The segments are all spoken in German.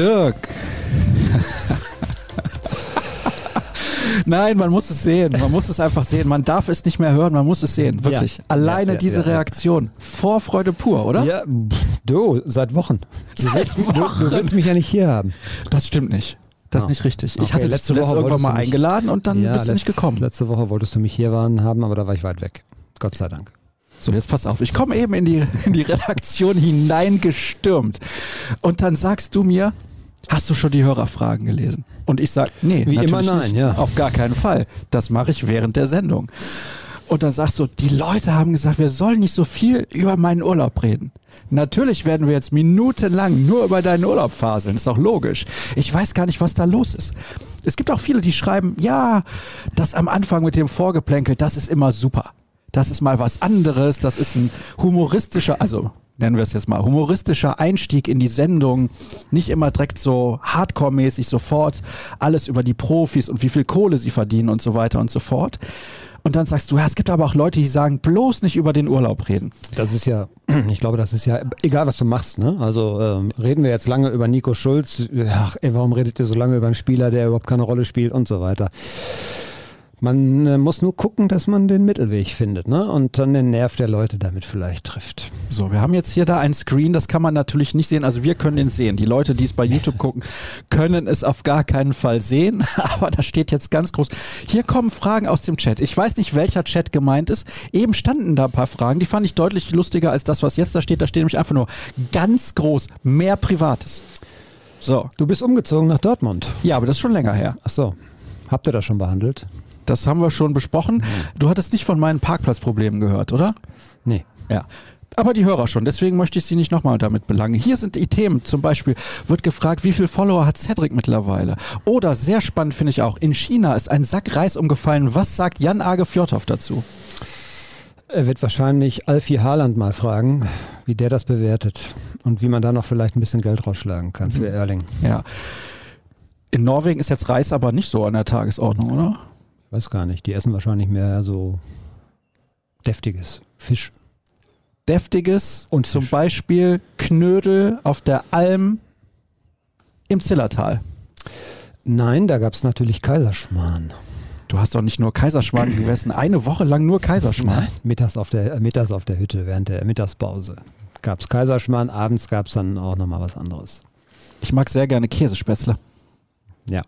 Dirk. Nein, man muss es sehen. Man muss es einfach sehen. Man darf es nicht mehr hören, man muss es sehen. Wirklich. Ja. Alleine Ja, ja, diese. Reaktion. Vorfreude pur, oder? Ja, du, seit Wochen. Du Seit willst, Du, du willst mich ja nicht hier haben. Das stimmt nicht. Das ist Ah. nicht richtig. Ich Okay, hatte letzte zuletzt Woche irgendwann mal eingeladen und dann bist du nicht gekommen. Letzte Woche wolltest du mich hier waren, haben, aber da war ich weit weg. Gott sei Dank. So, jetzt pass auf. Ich komme eben in die, in die Redaktion hineingestürmt. Und dann sagst du mir, hast du schon die Hörerfragen gelesen? Und ich sag, nee, Wie immer nein, nicht. ja. Auf gar keinen Fall. Das mache ich während der Sendung. Und dann sagst du, die Leute haben gesagt, wir sollen nicht so viel über meinen Urlaub reden. Natürlich werden wir jetzt minutenlang nur über deinen Urlaub faseln, ist doch logisch. Ich weiß gar nicht, was da los ist. Es gibt auch viele, die schreiben, ja, das am Anfang mit dem Vorgeplänkel, das ist immer super. Das ist mal was anderes, das ist ein humoristischer, also nennen wir es jetzt mal, humoristischer Einstieg in die Sendung. Nicht immer direkt so hardcore-mäßig sofort alles über die Profis und wie viel Kohle sie verdienen und so weiter und so fort. Und dann sagst du, ja, es gibt aber auch Leute, die sagen, bloß nicht über den Urlaub reden. Das ist ja, ich glaube, das ist ja egal, was du machst. Ne? Also ähm, reden wir jetzt lange über Nico Schulz. Ach, ey, warum redet ihr so lange über einen Spieler, der überhaupt keine Rolle spielt und so weiter. Man äh, muss nur gucken, dass man den Mittelweg findet ne? und dann den Nerv der Leute damit vielleicht trifft. So, wir haben jetzt hier da ein Screen, das kann man natürlich nicht sehen. Also wir können den sehen. Die Leute, die es bei YouTube gucken, können es auf gar keinen Fall sehen. Aber da steht jetzt ganz groß. Hier kommen Fragen aus dem Chat. Ich weiß nicht, welcher Chat gemeint ist. Eben standen da ein paar Fragen, die fand ich deutlich lustiger als das, was jetzt da steht. Da steht nämlich einfach nur ganz groß, mehr Privates. So. Du bist umgezogen nach Dortmund. Ja, aber das ist schon länger her. Ach so. Habt ihr das schon behandelt? Das haben wir schon besprochen. Du hattest nicht von meinen Parkplatzproblemen gehört, oder? Nee. Ja. Aber die Hörer schon, deswegen möchte ich Sie nicht nochmal damit belangen. Hier sind die Themen. Zum Beispiel wird gefragt, wie viel Follower hat Cedric mittlerweile? Oder sehr spannend finde ich auch, in China ist ein Sack Reis umgefallen. Was sagt Jan Age Fjordhoff dazu? Er wird wahrscheinlich Alfie Haaland mal fragen, wie der das bewertet und wie man da noch vielleicht ein bisschen Geld rausschlagen kann für Erling. Ja. In Norwegen ist jetzt Reis aber nicht so an der Tagesordnung, oder? Weiß gar nicht. Die essen wahrscheinlich mehr so deftiges Fisch. Deftiges und Und zum Fisch. Beispiel Knödel auf der Alm im Zillertal. Nein, da gab es natürlich Kaiserschmarrn. Du hast doch nicht nur Kaiserschmarrn gegessen, eine Woche lang nur Kaiserschmarrn. Mittags auf der, äh, mittags auf der Hütte während der Mittagspause. Gab es Kaiserschmarrn, abends gab es dann auch nochmal was anderes. Ich mag sehr gerne Käsespätzle. Ja.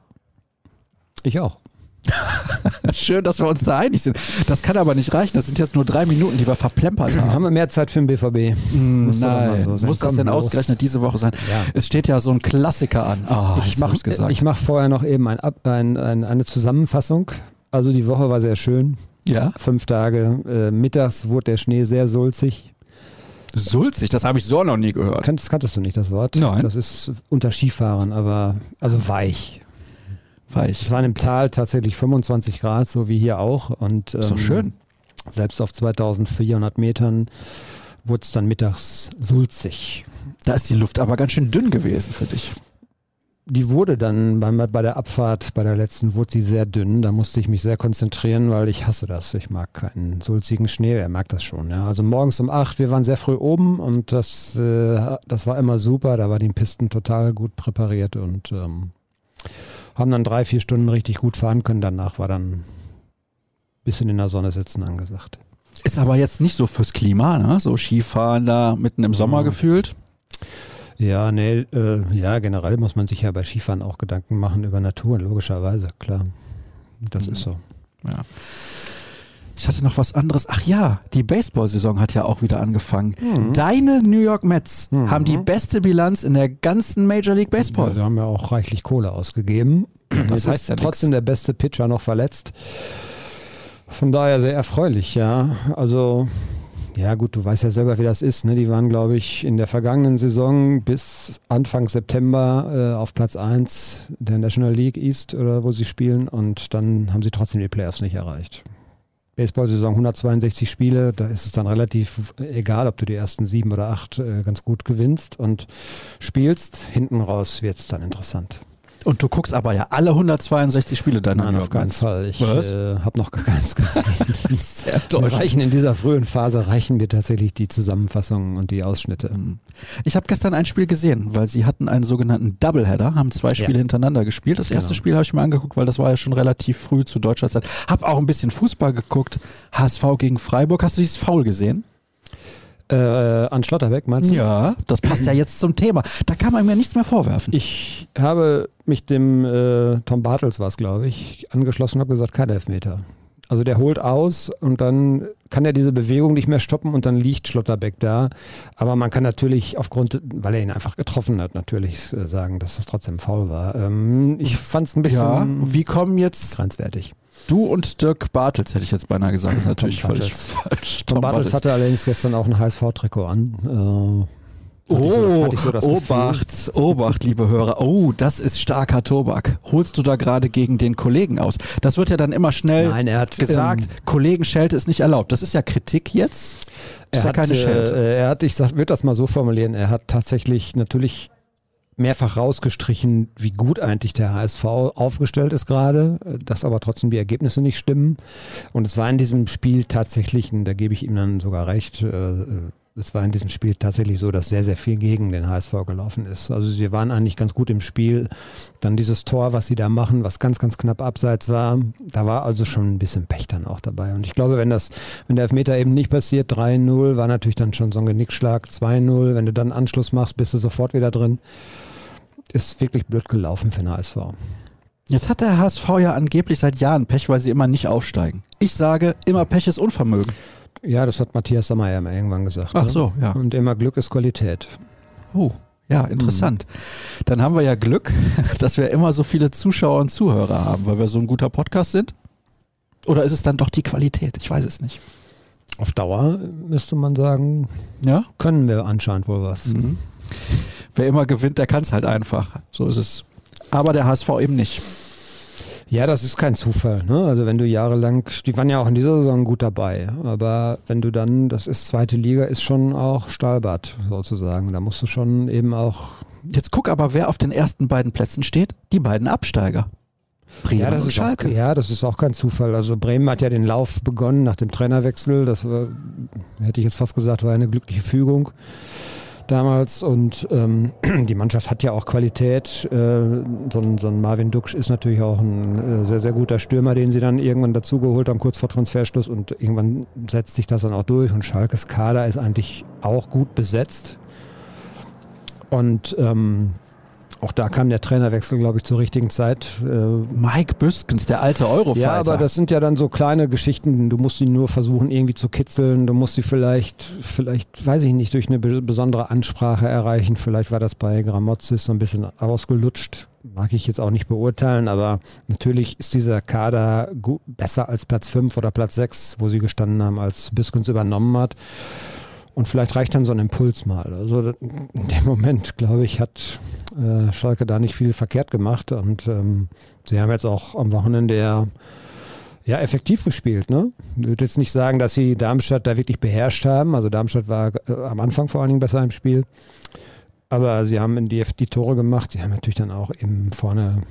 Ich auch. Schön, dass wir uns da einig sind. Das kann aber nicht reichen. Das sind jetzt nur drei Minuten, die wir verplempert haben. Haben wir mehr Zeit für den BVB? Mm, Muss doch Nein, so muss das denn los. ausgerechnet diese Woche sein? Ja. Es steht ja so ein Klassiker an. Oh, ich mache mach vorher noch eben ein, ein, ein, eine Zusammenfassung. Also die Woche war sehr schön. ja, Fünf Tage. Äh, mittags wurde der Schnee sehr sulzig. sulzig, das habe ich so noch nie gehört. Kanntest, kanntest du nicht das Wort? Nein. Das ist unter Skifahren, aber also weich. Weich. Es waren im Tal tatsächlich 25 Grad, so wie hier auch. Und, Ist doch ähm, schön. Selbst auf 2400 Metern wurde es dann mittags sulzig. Da ist die Luft aber ganz schön dünn gewesen für dich. Die wurde dann beim, bei der Abfahrt, bei der letzten, wurde sie sehr dünn. Da musste ich mich sehr konzentrieren, weil ich hasse das. Ich mag keinen sulzigen Schnee. Wer mag das schon? Ja. Also morgens um acht, wir waren sehr früh oben und das, äh, das war immer super. Da war die Pisten total gut präpariert und ähm, haben dann drei, vier Stunden richtig gut fahren können. Danach war dann bisschen in der Sonne sitzen angesagt. Ist aber jetzt nicht so fürs Klima, ne? So Skifahren da mitten im Sommer Mhm. gefühlt. Ja, nee, äh, ja, generell muss man sich ja bei Skifahren auch Gedanken machen über Natur, logischerweise, klar. Das ist so. Ja. Ich hatte noch was anderes. Ach ja, die Baseball-Saison hat ja auch wieder angefangen. Deine New York Mets Mhm. haben die beste Bilanz in der ganzen Major League Ja, Baseball. wir haben ja auch reichlich Kohle ausgegeben. Das Jetzt heißt ja nix. trotzdem der beste Pitcher noch verletzt. Von daher sehr erfreulich, ja. Also, ja gut, du weißt ja selber, wie das ist. Ne? Die waren, glaube ich, in der vergangenen Saison bis Anfang September äh, auf Platz 1 der National League East oder wo sie spielen und dann haben sie trotzdem die Playoffs nicht erreicht. Baseball-Saison 162 Spiele, da ist es dann relativ egal, ob du die ersten sieben oder acht äh, ganz gut gewinnst und spielst. Hinten raus wird es dann interessant. Und du guckst aber ja alle 162 Spiele deiner Nein, auf keinen. Fall. Ich äh, habe noch gar keins gesehen. Sehr enttäuschend. reichen in dieser frühen Phase reichen mir tatsächlich die Zusammenfassungen und die Ausschnitte. Ich habe gestern ein Spiel gesehen, weil sie hatten einen sogenannten Doubleheader, haben zwei Spiele Ja. hintereinander gespielt. Das erste Genau. Spiel habe ich mir angeguckt, weil das war ja schon relativ früh zu deutscher Zeit. Hab auch ein bisschen Fußball geguckt. HSV gegen Freiburg. Hast du dieses Foul gesehen? Äh, an Schlotterbeck meinst du? Ja, das passt ja jetzt zum Thema. Da kann man mir nichts mehr vorwerfen. Ich habe mich dem äh, Tom Bartels war es, glaube ich, angeschlossen und habe gesagt, kein Elfmeter. Also der holt aus und dann kann er diese Bewegung nicht mehr stoppen und dann liegt Schlotterbeck da. Aber man kann natürlich aufgrund, weil er ihn einfach getroffen hat, natürlich äh, sagen, dass das trotzdem faul war. Ähm, ich fand es ein bisschen ja, wie kommen jetzt grenzwertig. Du und Dirk Bartels, hätte ich jetzt beinahe gesagt. Das ist natürlich Tom völlig Bartels. falsch. Tom Bartels hatte allerdings gestern auch ein HSV-Trikot an. Äh, so- Oh, ich so das Gefühl. Obacht, Obacht, liebe Hörer. Oh, das ist starker Tobak. Holst du da gerade gegen den Kollegen aus? Das wird ja dann immer schnell Nein, er hat gesagt, ähm, Kollegenschelte ist nicht erlaubt. Das ist ja Kritik jetzt. Er ja hat, keine Schelte. äh, er hat, ich würde das mal so formulieren, er hat tatsächlich natürlich mehrfach rausgestrichen, wie gut eigentlich der HSV aufgestellt ist gerade, dass aber trotzdem die Ergebnisse nicht stimmen. Und es war in diesem Spiel tatsächlich, und da gebe ich ihm dann sogar recht, äh, es war in diesem Spiel tatsächlich so, dass sehr, sehr viel gegen den HSV gelaufen ist. Also sie waren eigentlich ganz gut im Spiel. Dann dieses Tor, was sie da machen, was ganz, ganz knapp abseits war, da war also schon ein bisschen Pech dann auch dabei. Und ich glaube, wenn das, wenn der Elfmeter eben nicht passiert, 3-0, war natürlich dann schon so ein Genickschlag, 2-0, wenn du dann Anschluss machst, bist du sofort wieder drin. Ist wirklich blöd gelaufen für den HSV. Jetzt hat der HSV ja angeblich seit Jahren Pech, weil sie immer nicht aufsteigen. Ich sage, immer Pech ist Unvermögen. Ja, das hat Matthias Sammer ja mal irgendwann gesagt. Ach ne? so, ja. Und immer Glück ist Qualität. Oh, ja, interessant. Dann haben wir ja Glück, dass wir immer so viele Zuschauer und Zuhörer haben, weil wir so ein guter Podcast sind. Oder ist es dann doch die Qualität? Ich weiß es nicht. Auf Dauer müsste man sagen, Ja? können wir anscheinend wohl was. Mhm. Wer immer gewinnt, der kann es halt einfach. So ist es. Aber der HSV eben nicht. Ja, das ist kein Zufall. Ne? Also wenn du jahrelang, die waren ja auch in dieser Saison gut dabei, aber wenn du dann, das ist zweite Liga, ist schon auch Stahlbad sozusagen. Da musst du schon eben auch. Jetzt guck aber, wer auf den ersten beiden Plätzen steht. Die beiden Absteiger. Bremen Ja das, und ist auch, Schalke. ja, das ist auch kein Zufall. Also Bremen hat ja den Lauf begonnen nach dem Trainerwechsel. Das war, hätte ich jetzt fast gesagt, war eine glückliche Fügung damals. Und ähm, die Mannschaft hat ja auch Qualität. Äh, so, ein, so ein Marvin Duksch ist natürlich auch ein äh, sehr, sehr guter Stürmer, den sie dann irgendwann dazugeholt haben, kurz vor Transferschluss. Und irgendwann setzt sich das dann auch durch. Und Schalkes Kader ist eigentlich auch gut besetzt. Und ähm, auch da kam der Trainerwechsel, glaube ich, zur richtigen Zeit. Äh, Mike Büskens, der alte Eurofighter. ja, aber das sind ja dann so kleine Geschichten. Du musst sie nur versuchen irgendwie zu kitzeln. Du musst sie vielleicht, vielleicht, weiß ich nicht, durch eine be- besondere Ansprache erreichen. Vielleicht war das bei Gramozis so ein bisschen ausgelutscht. Mag ich jetzt auch nicht beurteilen, aber natürlich ist dieser Kader besser als Platz 5 oder Platz 6, wo sie gestanden haben, als Biskens übernommen hat. Und vielleicht reicht dann so ein Impuls mal. Also in dem Moment, glaube ich, hat äh, Schalke da nicht viel verkehrt gemacht. Und ähm, sie haben jetzt auch am Wochenende ja, ja effektiv gespielt. Ne? Ich würde jetzt nicht sagen, dass sie Darmstadt da wirklich beherrscht haben. Also Darmstadt war äh, am Anfang vor allen Dingen besser im Spiel. Aber sie haben in die, die Tore gemacht. Sie haben natürlich dann auch eben vorne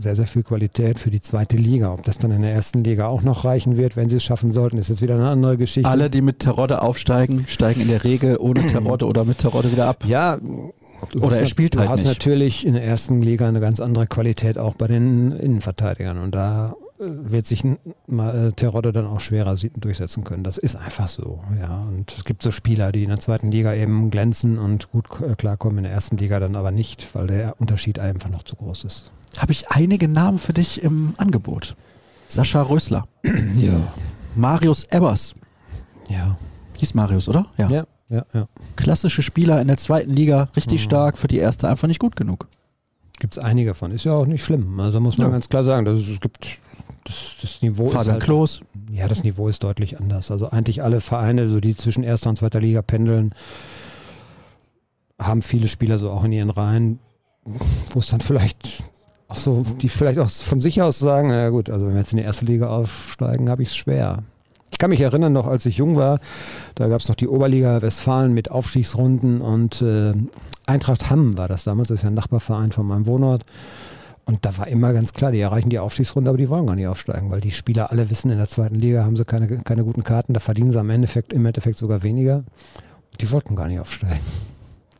sehr, sehr viel Qualität für die zweite Liga. Ob das dann in der ersten Liga auch noch reichen wird, wenn sie es schaffen sollten, ist jetzt wieder eine andere Geschichte. Alle, die mit Terodde aufsteigen, steigen in der Regel ohne Terodde oder mit Terodde wieder ab. Ja, du Oder er spielt du halt hast nicht. natürlich in der ersten Liga eine ganz andere Qualität auch bei den Innenverteidigern und da wird sich mal äh, Terodde dann auch schwerer durchsetzen können. Das ist einfach so, ja. Und es gibt so Spieler, die in der zweiten Liga eben glänzen und gut äh, klarkommen, in der ersten Liga dann aber nicht, weil der Unterschied einfach noch zu groß ist. Habe ich einige Namen für dich im Angebot. Sascha Rösler, Ja, Marius Ebbers. ja, Hieß Marius, oder? Ja. ja, ja, ja. Klassische Spieler in der zweiten Liga, richtig Mhm. stark, für die erste einfach nicht gut genug. Gibt es einige von. Ist ja auch nicht schlimm. Also muss man Ja. ganz klar sagen, dass es, es gibt das, das Niveau ist Fabian halt, Klos. Ja, das Niveau ist deutlich anders. Also eigentlich alle Vereine, so die zwischen erster und zweiter Liga pendeln, haben viele Spieler so auch in ihren Reihen, wo es dann vielleicht auch so, die vielleicht auch von sich aus sagen, na gut, also wenn wir jetzt in die erste Liga aufsteigen, habe ich es schwer. Ich kann mich erinnern, noch als ich jung war, da gab es noch die Oberliga Westfalen mit Aufstiegsrunden und äh, Eintracht Hamm war das damals, das ist ja ein Nachbarverein von meinem Wohnort. Und da war immer ganz klar, die erreichen die Aufstiegsrunde, aber die wollen gar nicht aufsteigen, weil die Spieler alle wissen, in der zweiten Liga haben sie keine, keine guten Karten, da verdienen sie am Endeffekt, im Endeffekt sogar weniger. Die wollten gar nicht aufsteigen.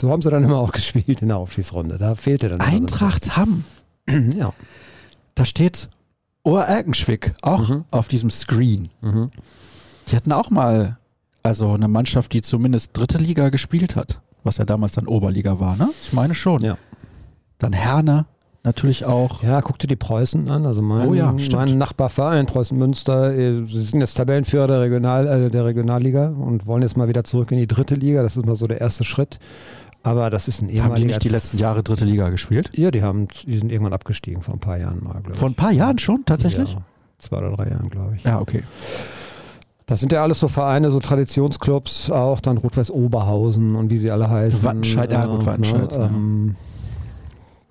So haben sie dann immer auch gespielt in der Aufstiegsrunde. Da fehlte dann. Eintracht Hamm. ja. Da steht Ohr Erkenschwick auch Mhm. auf diesem Screen. Die hatten auch mal, also eine Mannschaft, die zumindest dritte Liga gespielt hat, was ja damals dann Oberliga war, ne? Ich meine schon. Ja. Dann Herne natürlich auch. Ja, guck dir die Preußen an. Also mein, Oh ja, mein Nachbarverein Preußen Münster, äh, sie sind jetzt Tabellenführer der, Regional, äh, der Regionalliga und wollen jetzt mal wieder zurück in die dritte Liga. Das ist mal so der erste Schritt. Aber das ist ein Haben die ehemaliger. nicht die letzten Jahre dritte Liga gespielt? Ja, die haben, die sind irgendwann abgestiegen vor ein paar Jahren mal, glaube ich. Vor ein paar Jahren schon, tatsächlich? Ja, zwei oder drei Jahren, glaube ich. Ja, okay. Das sind ja alles so Vereine, so Traditionsclubs, auch dann Rot-Weiß Oberhausen und wie sie alle heißen. Wattenscheid, ja, gut, Wattenscheid, ja.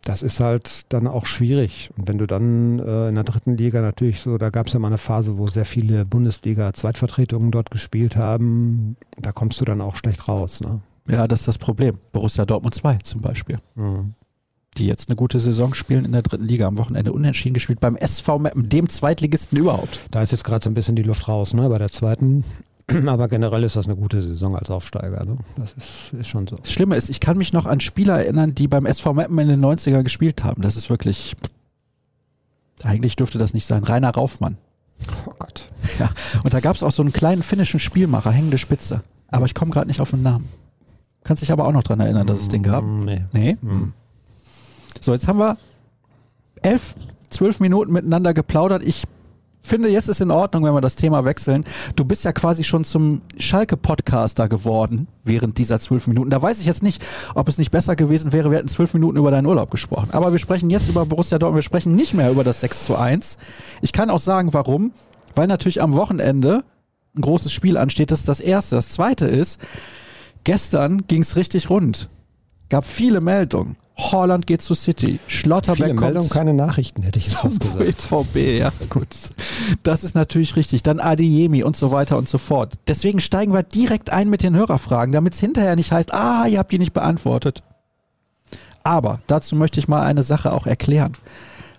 Das ist halt dann auch schwierig. Und wenn du dann äh, in der dritten Liga natürlich so, da gab es ja mal eine Phase, wo sehr viele Bundesliga-Zweitvertretungen dort gespielt haben, da kommst du dann auch schlecht raus. Ne? Ja, das ist das Problem. Borussia Dortmund 2 zum Beispiel. Mhm. Die jetzt eine gute Saison spielen in der dritten Liga. Am Wochenende unentschieden gespielt beim SV Meppen, dem Zweitligisten überhaupt. Da ist jetzt gerade so ein bisschen die Luft raus, ne, bei der zweiten. Aber generell ist das eine gute Saison als Aufsteiger. Ne? Das ist, ist schon so. Das Schlimme ist, ich kann mich noch an Spieler erinnern, die beim SV Meppen in den 90er gespielt haben. Das ist wirklich. Eigentlich dürfte das nicht sein. Rainer Raufmann. Oh Gott. Ja. Und da gab es auch so einen kleinen finnischen Spielmacher, hängende Spitze. Aber ich komme gerade nicht auf den Namen. Kannst dich aber auch noch dran erinnern, dass es den gab? Mm, Nee. Nee? Mhm. So, jetzt haben wir elf, zwölf Minuten miteinander geplaudert. Ich finde, jetzt ist in Ordnung, wenn wir das Thema wechseln. Du bist ja quasi schon zum Schalke-Podcaster geworden während dieser zwölf Minuten. Da weiß ich jetzt nicht, ob es nicht besser gewesen wäre, wir hätten zwölf Minuten über deinen Urlaub gesprochen. Aber wir sprechen jetzt über Borussia Dortmund, wir sprechen nicht mehr über das 6 zu 1. Ich kann auch sagen, warum. Weil natürlich am Wochenende ein großes Spiel ansteht. Das ist das Erste. Das Zweite ist, gestern ging es richtig rund. Gab viele Meldungen. Holland geht zu City. Schlotterbeck Viele kommt Meldungen, keine Nachrichten, hätte ich jetzt zum gesagt. BVB, ja gut. Das ist natürlich richtig. Dann Adeyemi und so weiter und so fort. Deswegen steigen wir direkt ein mit den Hörerfragen, damit es hinterher nicht heißt, ah, ihr habt die nicht beantwortet. Aber dazu möchte ich mal eine Sache auch erklären.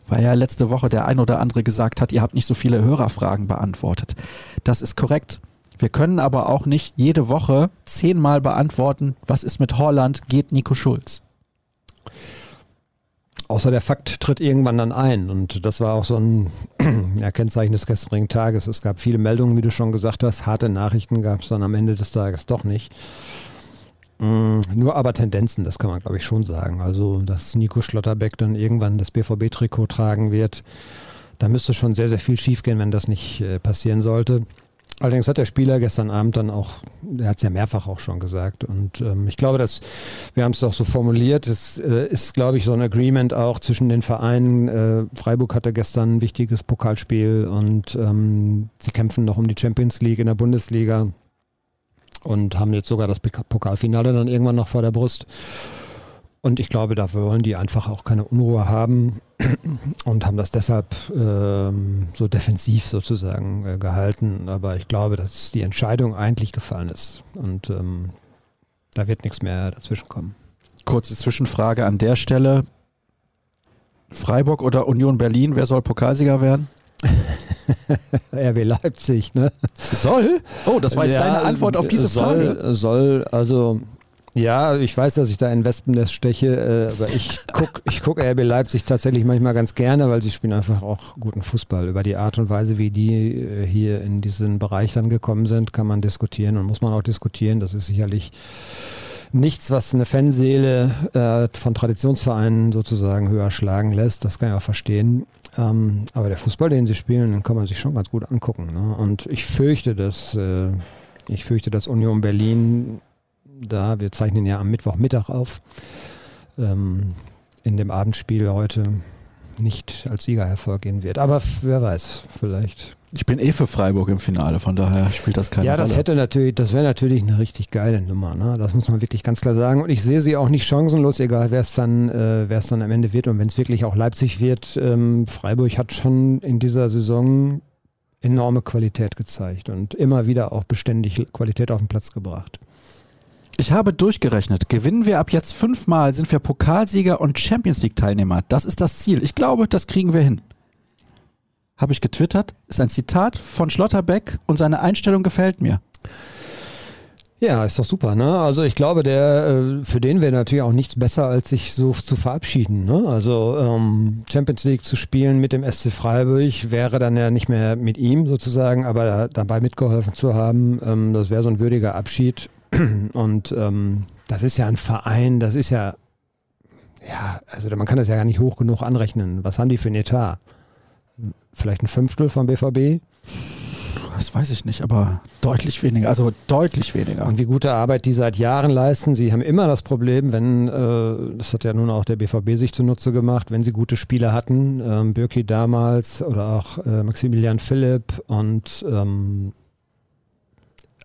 Weil ja letzte Woche der ein oder andere gesagt hat, ihr habt nicht so viele Hörerfragen beantwortet. Das ist korrekt. Wir können aber auch nicht jede Woche zehnmal beantworten, was ist mit Holland, geht Nico Schulz. Außer der Fakt tritt irgendwann dann ein. Und das war auch so ein ja, Kennzeichen des gestrigen Tages. Es gab viele Meldungen, wie du schon gesagt hast. Harte Nachrichten gab es dann am Ende des Tages doch nicht. Mm, Nur aber Tendenzen, das kann man glaube ich schon sagen. Also, dass Nico Schlotterbeck dann irgendwann das BVB-Trikot tragen wird, da müsste schon sehr, sehr viel schiefgehen, wenn das nicht äh, passieren sollte. Allerdings hat der Spieler gestern Abend dann auch, er hat es ja mehrfach auch schon gesagt. Und ähm, ich glaube, dass, wir haben es doch so formuliert, es äh, ist, glaube ich, so ein Agreement auch zwischen den Vereinen. Äh, Freiburg hatte gestern ein wichtiges Pokalspiel und ähm, sie kämpfen noch um die Champions League in der Bundesliga und haben jetzt sogar das Pok- Pokalfinale dann irgendwann noch vor der Brust. Und ich glaube, dafür wollen die einfach auch keine Unruhe haben und haben das deshalb ähm, so defensiv sozusagen äh, gehalten. Aber ich glaube, dass die Entscheidung eigentlich gefallen ist. Und ähm, da wird nichts mehr dazwischen kommen. Kurze Zwischenfrage an der Stelle. Freiburg oder Union Berlin, wer soll Pokalsieger werden? RB Leipzig, ne? Soll? Oh, das war jetzt Ja, deine Antwort auf diese soll, Frage. Soll, also ja, ich weiß, dass ich da in Wespennest steche, äh, aber ich guck, ich guck RB Leipzig tatsächlich manchmal ganz gerne, weil sie spielen einfach auch guten Fußball. Über die Art und Weise, wie die äh, hier in diesen Bereich dann gekommen sind, kann man diskutieren und muss man auch diskutieren. Das ist sicherlich nichts, was eine Fanseele äh, von Traditionsvereinen sozusagen höher schlagen lässt. Das kann ich auch verstehen. Ähm, aber der Fußball, den sie spielen, den kann man sich schon ganz gut angucken. Ne? Und ich fürchte, dass äh, ich fürchte, dass Union Berlin da, wir zeichnen ja am Mittwochmittag auf, ähm, in dem Abendspiel heute nicht als Sieger hervorgehen wird. Aber wer weiß, vielleicht. Ich bin eh für Freiburg im Finale, von daher spielt das keine ja, das Rolle. hätte natürlich, das wäre natürlich eine richtig geile Nummer. Ne? Das muss man wirklich ganz klar sagen. Und ich sehe sie auch nicht chancenlos, egal wer es dann, äh, wer es dann am Ende wird. Und wenn es wirklich auch Leipzig wird, ähm, Freiburg hat schon in dieser Saison enorme Qualität gezeigt und immer wieder auch beständig Qualität auf den Platz gebracht. Ich habe durchgerechnet. Gewinnen wir ab jetzt fünfmal, sind wir Pokalsieger und Champions League Teilnehmer. Das ist das Ziel. Ich glaube, das kriegen wir hin. Habe ich getwittert. Ist ein Zitat von Schlotterbeck und seine Einstellung gefällt mir. Ja, ist doch super, ne? Also ich glaube, der äh, für den wäre natürlich auch nichts besser, als sich so zu verabschieden. Ne? Also ähm, Champions League zu spielen mit dem SC Freiburg wäre dann ja nicht mehr mit ihm sozusagen, aber dabei mitgeholfen zu haben, ähm, das wäre so ein würdiger Abschied. Und ähm, das ist ja ein Verein, das ist ja, ja, also man kann das ja gar nicht hoch genug anrechnen. Was haben die für ein Etat? Vielleicht ein Fünftel vom BVB? das weiß ich nicht, aber deutlich weniger, also deutlich weniger. Und wie gute Arbeit die seit Jahren leisten. Sie haben immer das Problem, wenn, äh, das hat ja nun auch der BVB sich zunutze gemacht, wenn sie gute Spieler hatten, ähm, Birki damals oder auch äh, Maximilian Philipp und ähm,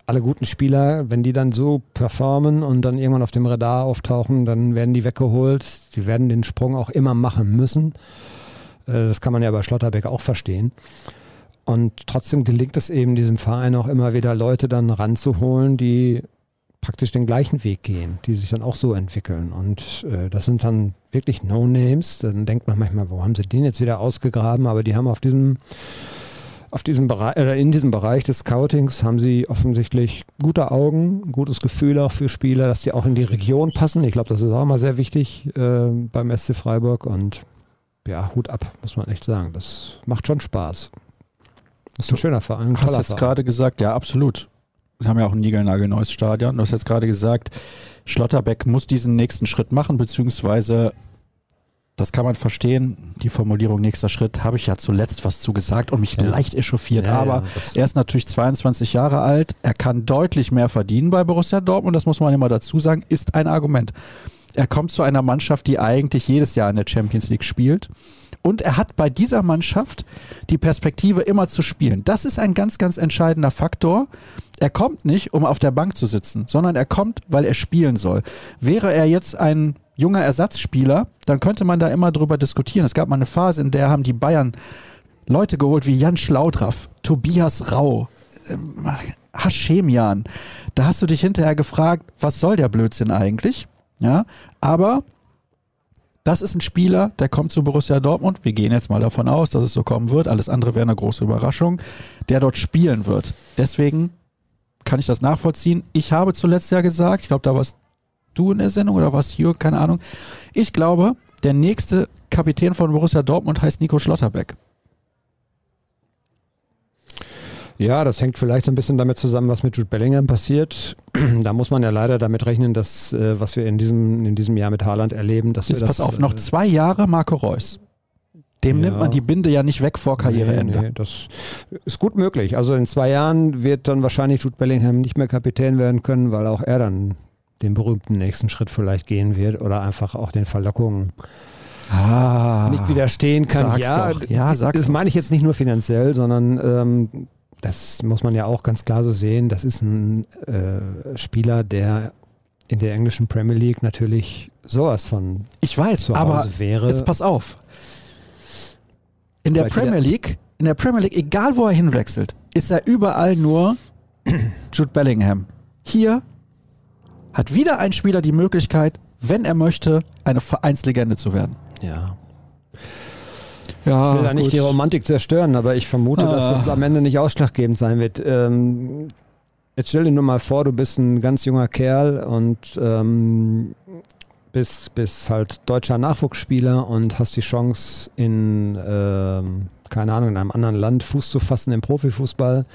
alle guten Spieler, wenn die dann so performen und dann irgendwann auf dem Radar auftauchen, dann werden die weggeholt. Sie werden den Sprung auch immer machen müssen. Äh, das kann man ja bei Schlotterbeck auch verstehen. Und trotzdem gelingt es eben diesem Verein auch immer wieder Leute dann ranzuholen, die praktisch den gleichen Weg gehen, die sich dann auch so entwickeln. Und äh, das sind dann wirklich No-Names. Dann denkt man manchmal, wo haben sie den jetzt wieder ausgegraben? Aber die haben auf diesem, auf diesem Bereich, äh, in diesem Bereich des Scoutings haben sie offensichtlich gute Augen, ein gutes Gefühl auch für Spieler, dass sie auch in die Region passen. Ich glaube, das ist auch mal sehr wichtig äh, beim SC Freiburg. Und ja, Hut ab, muss man echt sagen. Das macht schon Spaß. Das ist ein schöner Verein. Du hast jetzt gerade gesagt, ja, absolut. Wir haben ja auch ein niegelnagelneues Stadion. Du hast jetzt gerade gesagt, Schlotterbeck muss diesen nächsten Schritt machen, beziehungsweise, das kann man verstehen, die Formulierung nächster Schritt, habe ich ja zuletzt was zugesagt und mich ja. leicht echauffiert. Ja, aber ja, er ist natürlich 22 Jahre alt, er kann deutlich mehr verdienen bei Borussia Dortmund, das muss man immer dazu sagen, ist ein Argument. Er kommt zu einer Mannschaft, die eigentlich jedes Jahr in der Champions League spielt. Und er hat bei dieser Mannschaft die Perspektive immer zu spielen. Das ist ein ganz, ganz entscheidender Faktor. Er kommt nicht, um auf der Bank zu sitzen, sondern er kommt, weil er spielen soll. Wäre er jetzt ein junger Ersatzspieler, dann könnte man da immer drüber diskutieren. Es gab mal eine Phase, in der haben die Bayern Leute geholt wie Jan Schlaudraff, Tobias Rau, ähm, Hashemian. Da hast du dich hinterher gefragt, was soll der Blödsinn eigentlich? Ja, aber das ist ein Spieler, der kommt zu Borussia Dortmund. Wir gehen jetzt mal davon aus, dass es so kommen wird. Alles andere wäre eine große Überraschung, der dort spielen wird. Deswegen kann ich das nachvollziehen. Ich habe zuletzt ja gesagt, ich glaube, da warst du in der Sendung oder was hier, keine Ahnung. Ich glaube, der nächste Kapitän von Borussia Dortmund heißt Nico Schlotterbeck. Ja, das hängt vielleicht ein bisschen damit zusammen, was mit Jude Bellingham passiert. da muss man ja leider damit rechnen, dass äh, was wir in diesem, in diesem Jahr mit Haaland erleben, dass Jetzt wir das, pass auf, noch äh, zwei Jahre Marco Reus. Dem ja. nimmt man die Binde ja nicht weg vor Karriereende. Nee, nee, das ist gut möglich. Also in zwei Jahren wird dann wahrscheinlich Jude Bellingham nicht mehr Kapitän werden können, weil auch er dann den berühmten nächsten Schritt vielleicht gehen wird oder einfach auch den Verlockungen ah, nicht widerstehen kann. ja, doch. ja sag's das meine ich jetzt nicht nur finanziell, sondern ähm, das muss man ja auch ganz klar so sehen. Das ist ein äh, Spieler, der in der englischen Premier League natürlich sowas von ich weiß, aber wäre. Jetzt pass auf. In der Premier League, in der Premier League, egal wo er hinwechselt, ist er überall nur Jude Bellingham. Hier hat wieder ein Spieler die Möglichkeit, wenn er möchte, eine Vereinslegende zu werden. Ja, ja, ich will da nicht die Romantik zerstören, aber ich vermute, ah. dass das am Ende nicht ausschlaggebend sein wird. Ähm, jetzt stell dir nur mal vor, du bist ein ganz junger Kerl und ähm, bist, bist halt deutscher Nachwuchsspieler und hast die Chance in, ähm, keine Ahnung, in einem anderen Land Fuß zu fassen im Profifußball.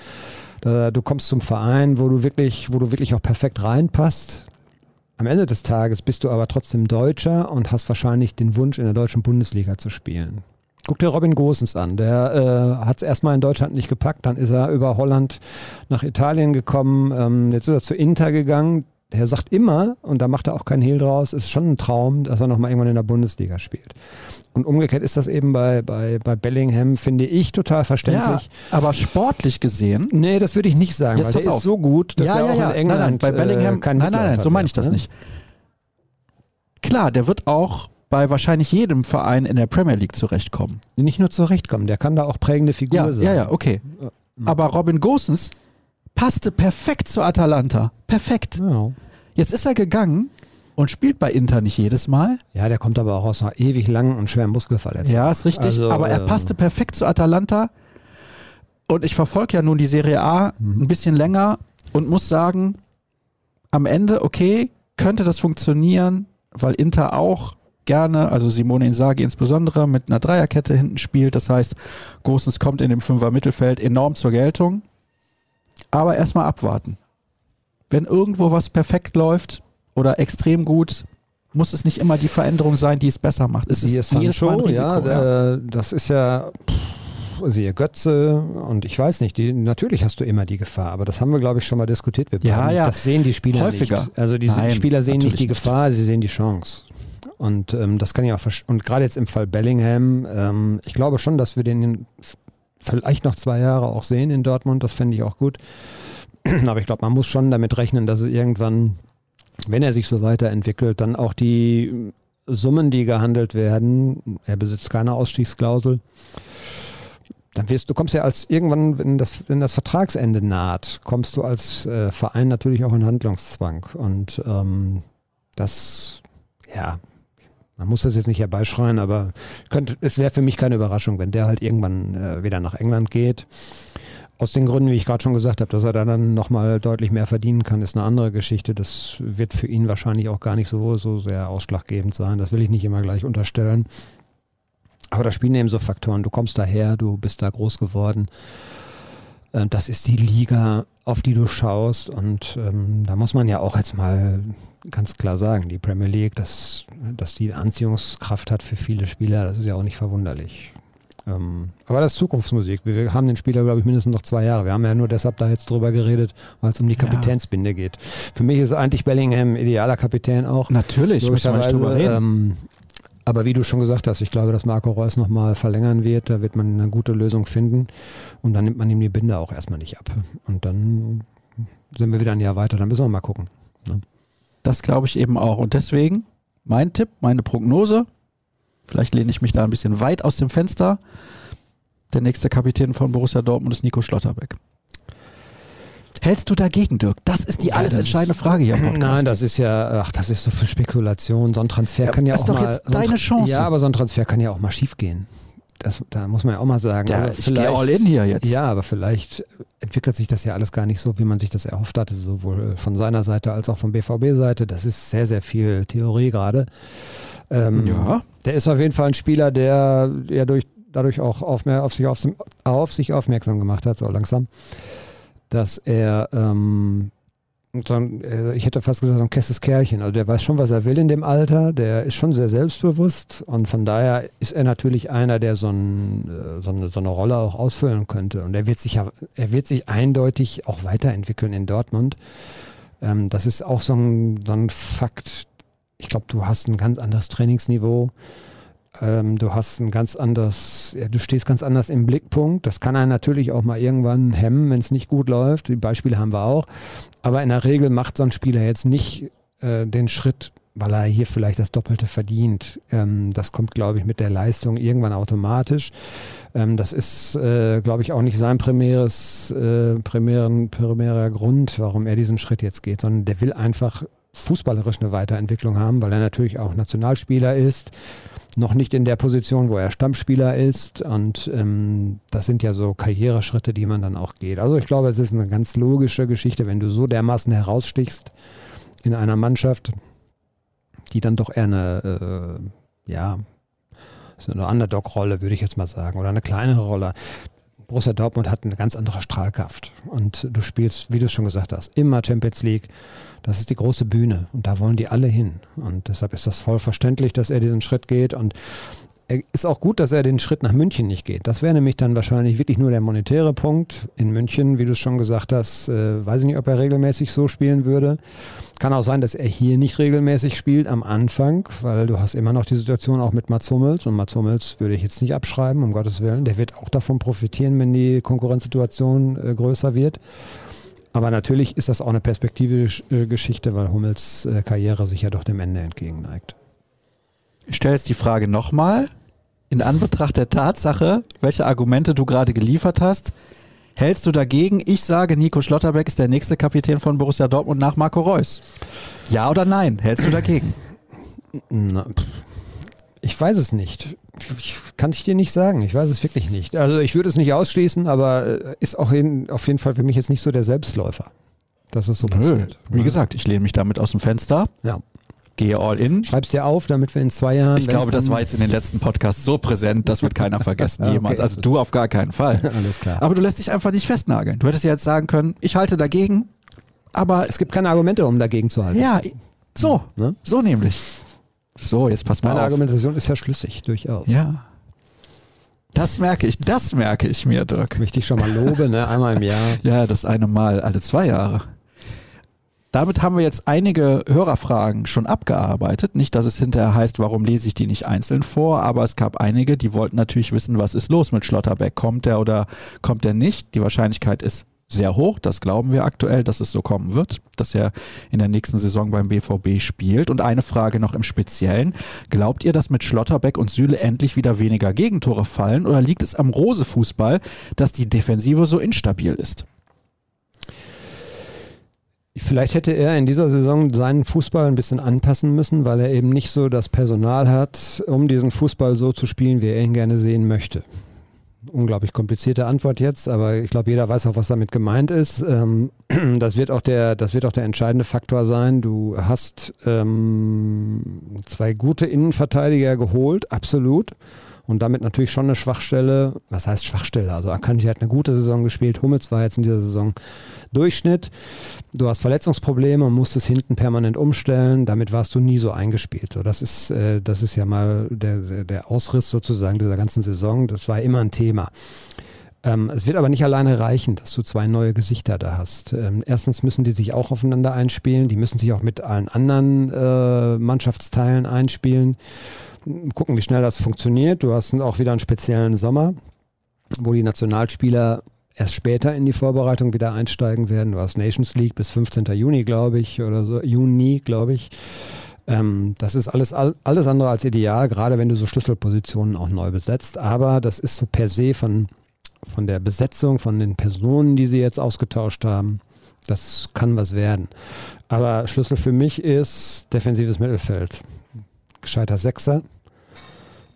Du kommst zum Verein, wo du wirklich, wo du wirklich auch perfekt reinpasst. Am Ende des Tages bist du aber trotzdem Deutscher und hast wahrscheinlich den Wunsch, in der deutschen Bundesliga zu spielen. Guck dir Robin Gosens an. Der äh, hat es erstmal in Deutschland nicht gepackt. Dann ist er über Holland nach Italien gekommen. Ähm, jetzt ist er zu Inter gegangen. Der sagt immer, und da macht er auch keinen Hehl draus, ist schon ein Traum, dass er nochmal irgendwann in der Bundesliga spielt. Und umgekehrt ist das eben bei, bei, bei Bellingham, finde ich, total verständlich. Ja, aber sportlich gesehen? Nee, das würde ich nicht sagen, Jetzt weil der ist so gut, dass ja, er ja, auch ja. in England nein, nein, bei Bellingham, äh, kein Nein, nein, nein, so meine ich das ne? nicht. Klar, der wird auch bei wahrscheinlich jedem Verein in der Premier League zurechtkommen. Nicht nur zurechtkommen, der kann da auch prägende Figur ja, sein. Ja, ja, okay. Aber Robin Gosens passte perfekt zu Atalanta. Perfekt. Ja. Jetzt ist er gegangen und spielt bei Inter nicht jedes Mal. Ja, der kommt aber auch aus einer ewig langen und schweren Muskelverletzung. Ja, ist richtig. Also, aber er ähm, passte perfekt zu Atalanta. Und ich verfolge ja nun die Serie A Mhm. ein bisschen länger und muss sagen, am Ende, okay, könnte das funktionieren, weil Inter auch gerne, also Simone Inzaghi insbesondere, mit einer Dreierkette hinten spielt. Das heißt, Gosens kommt in dem Fünfer Mittelfeld enorm zur Geltung. Aber erstmal abwarten. Wenn irgendwo was perfekt läuft oder extrem gut, muss es nicht immer die Veränderung sein, die es besser macht. Es Siehe ist jedes ein Sancho, Risiko. ja, ja. das ist ja, siehe Götze und ich weiß nicht, die, natürlich hast du immer die Gefahr, aber das haben wir, glaube ich, schon mal diskutiert. Wir Ja, ja. Das sehen die Spieler Häufiger. nicht. Also die Nein, Spieler sehen nicht die nicht. Gefahr, sie sehen die Chance. Und ähm, das kann ich auch. Und gerade jetzt im Fall Bellingham, ähm, ich glaube schon, dass wir den vielleicht noch zwei Jahre auch sehen in Dortmund, das fände ich auch gut. Aber ich glaube, man muss schon damit rechnen, dass es irgendwann, wenn er sich so weiterentwickelt, dann auch die Summen, die gehandelt werden, er besitzt keine Ausstiegsklausel, dann wirst du kommst ja als irgendwann, wenn das, wenn das Vertragsende naht, kommst du als äh, Verein natürlich auch in Handlungszwang. Und ähm, das, ja, man muss das jetzt nicht herbeischreien, aber könnte, es wäre für mich keine Überraschung, wenn der halt irgendwann äh, wieder nach England geht. Aus den Gründen, wie ich gerade schon gesagt habe, dass er da dann nochmal deutlich mehr verdienen kann, ist eine andere Geschichte. Das wird für ihn wahrscheinlich auch gar nicht so, so sehr ausschlaggebend sein. Das will ich nicht immer gleich unterstellen. Aber da spielen eben so Faktoren. Du kommst daher, du bist da groß geworden. Äh, Das ist die Liga, auf die du schaust. Und ähm, da muss man ja auch jetzt mal ganz klar sagen, die Premier League, dass, dass die Anziehungskraft hat für viele Spieler, das ist ja auch nicht verwunderlich. Ähm, aber das ist Zukunftsmusik. Wir, wir haben den Spieler, glaube ich, mindestens noch zwei Jahre. Wir haben ja nur deshalb da jetzt drüber geredet, weil es um die Ja. Kapitänsbinde geht. Für mich ist eigentlich Bellingham idealer Kapitän auch. Natürlich, müssen wir nicht drüber reden. Ähm, aber wie du schon gesagt hast, ich glaube, dass Marco Reus nochmal verlängern wird. Da wird man eine gute Lösung finden. Und dann nimmt man ihm die Binde auch erstmal nicht ab. Und dann sind wir wieder ein Jahr weiter. Dann müssen wir mal gucken. Das glaube ich eben auch. Und deswegen mein Tipp, meine Prognose, vielleicht lehne ich mich da ein bisschen weit aus dem Fenster. Der nächste Kapitän von Borussia Dortmund ist Nico Schlotterbeck. Hältst du dagegen, Dirk? Das ist die Ja, alles entscheidende Frage hier im Podcast. Nein, das ist ja, ach, das ist so viel Spekulation. So ein Transfer Ja, kann ja ist auch doch mal. jetzt so ein deine Chance. Ja, aber so ein Transfer kann ja auch mal schief gehen. Das, da muss man ja auch mal sagen. Ja, Also ich gehe all in hier jetzt. Ja, aber vielleicht entwickelt sich das ja alles gar nicht so, wie man sich das erhofft hatte, sowohl von seiner Seite als auch von BVB-Seite. Das ist sehr, sehr viel Theorie gerade. Ähm, Ja. Der ist auf jeden Fall ein Spieler, der ja durch, dadurch auch auf, mehr, auf, sich, auf, auf sich aufmerksam gemacht hat, so langsam, dass er, ähm, so ein, äh, ich hätte fast gesagt, so ein kesses Kerlchen. Also der weiß schon, was er will in dem Alter, der ist schon sehr selbstbewusst und von daher ist er natürlich einer, der so, ein, äh, so, eine, so eine Rolle auch ausfüllen könnte. Und er wird sich ja, er wird sich eindeutig auch weiterentwickeln in Dortmund. Ähm, das ist auch so ein, so ein Fakt. Ich glaube, du hast ein ganz anderes Trainingsniveau. Ähm, du hast ein ganz anderes, ja, du stehst ganz anders im Blickpunkt. Das kann einen natürlich auch mal irgendwann hemmen, wenn es nicht gut läuft. Die Beispiele haben wir auch. Aber in der Regel macht so ein Spieler jetzt nicht äh, den Schritt, weil er hier vielleicht das Doppelte verdient. Ähm, das kommt, glaube ich, mit der Leistung irgendwann automatisch. Ähm, das ist, äh, glaube ich, auch nicht sein primäres, äh, primären, primärer Grund, warum er diesen Schritt jetzt geht, sondern der will einfach fußballerisch eine Weiterentwicklung haben, weil er natürlich auch Nationalspieler ist, noch nicht in der Position, wo er Stammspieler ist. Und ähm, das sind ja so Karriereschritte, die man dann auch geht. Also ich glaube, es ist eine ganz logische Geschichte, wenn du so dermaßen herausstichst in einer Mannschaft, die dann doch eher eine, äh, ja, eine Underdog-Rolle, würde ich jetzt mal sagen, oder eine kleinere Rolle. Borussia Dortmund hat eine ganz andere Strahlkraft. Und du spielst, wie du es schon gesagt hast, immer Champions League. Das ist die große Bühne und da wollen die alle hin. Und deshalb ist das voll verständlich, dass er diesen Schritt geht. Und ist auch gut, dass er den Schritt nach München nicht geht. Das wäre nämlich dann wahrscheinlich wirklich nur der monetäre Punkt. In München, wie du es schon gesagt hast, äh, weiß ich nicht, ob er regelmäßig so spielen würde. Kann auch sein, dass er hier nicht regelmäßig spielt am Anfang, weil du hast immer noch die Situation auch mit Mats Hummels und Mats Hummels würde ich jetzt nicht abschreiben, um Gottes Willen. Der wird auch davon profitieren, wenn die Konkurrenzsituation äh, größer wird. Aber natürlich ist das auch eine perspektivische äh, Geschichte, weil Hummels äh, Karriere sich ja doch dem Ende entgegenneigt. Ich stelle jetzt die Frage nochmal. In Anbetracht der Tatsache, welche Argumente du gerade geliefert hast, Hältst du dagegen? Ich sage, Nico Schlotterbeck ist der nächste Kapitän von Borussia Dortmund nach Marco Reus. Ja oder nein? Hältst du dagegen? Na, ich weiß es nicht. Ich kann ich dir nicht sagen. Ich weiß es wirklich nicht. Also ich würde es nicht ausschließen, aber äh, ist auch in, auf jeden Fall für mich jetzt nicht so der Selbstläufer, dass es so Nö. passiert. Wie gesagt, ich lehne mich damit aus dem Fenster, Ja. gehe all in. Schreib's dir auf, damit wir in zwei Jahren. Ich glaube, das war jetzt in den letzten Podcasts so präsent, das wird keiner vergessen Okay. jemals. Also du auf gar keinen Fall. Alles klar. Aber du lässt dich einfach nicht festnageln. Du hättest ja jetzt sagen können, ich halte dagegen, aber Es gibt keine Argumente, um dagegen zu halten. ja, so, Ne? so nämlich. So, jetzt pass mal Meine auf. Argumentation ist ja schlüssig, durchaus. Ja. Das merke ich, das merke ich mir, Dirk. Wenn ich dich schon mal lobe, ne? einmal im Jahr. Ja, das eine Mal alle zwei Jahre. Damit haben wir jetzt einige Hörerfragen schon abgearbeitet. Nicht, dass es hinterher heißt, warum lese ich die nicht einzeln vor, aber es gab einige, die wollten natürlich wissen, was ist los mit Schlotterbeck. Kommt er oder kommt er nicht? Die Wahrscheinlichkeit ist sehr hoch, das glauben wir aktuell, dass es so kommen wird, dass er in der nächsten Saison beim BVB spielt. Und eine Frage noch im Speziellen. Glaubt ihr, dass mit Schlotterbeck und Süle endlich wieder weniger Gegentore fallen oder liegt es am Rose-Fußball, dass die Defensive so instabil ist? Vielleicht hätte er in dieser Saison seinen Fußball ein bisschen anpassen müssen, weil er eben nicht so das Personal hat, um diesen Fußball so zu spielen, wie er ihn gerne sehen möchte. Unglaublich komplizierte Antwort jetzt, aber ich glaube, jeder weiß auch, was damit gemeint ist. Ähm, das, wird auch der, das wird auch der entscheidende Faktor sein. Du hast ähm, zwei gute Innenverteidiger geholt, absolut. Und damit natürlich schon eine Schwachstelle. Was heißt Schwachstelle? Also Akanji hat eine gute Saison gespielt. Hummels war jetzt in dieser Saison Durchschnitt. Du hast Verletzungsprobleme und musstest hinten permanent umstellen. Damit warst du nie so eingespielt. So, das ist, äh, das ist ja mal der, der, der Ausriss sozusagen dieser ganzen Saison. Das war immer ein Thema. Ähm, es wird aber nicht alleine reichen, dass du zwei neue Gesichter da hast. Ähm, erstens müssen die sich auch aufeinander einspielen. Die müssen sich auch mit allen anderen äh, Mannschaftsteilen einspielen. Gucken, wie schnell das funktioniert. Du hast auch wieder einen speziellen Sommer, wo die Nationalspieler erst später in die Vorbereitung wieder einsteigen werden. Du hast Nations League bis 15. Juni, glaube ich, oder so, Juni, glaube ich. Ähm, das ist alles, all, alles andere als ideal, gerade wenn du so Schlüsselpositionen auch neu besetzt. Aber das ist so per se von, von der Besetzung, von den Personen, die sie jetzt ausgetauscht haben. Das kann was werden. Aber Schlüssel für mich ist defensives Mittelfeld. Gescheiter Sechser,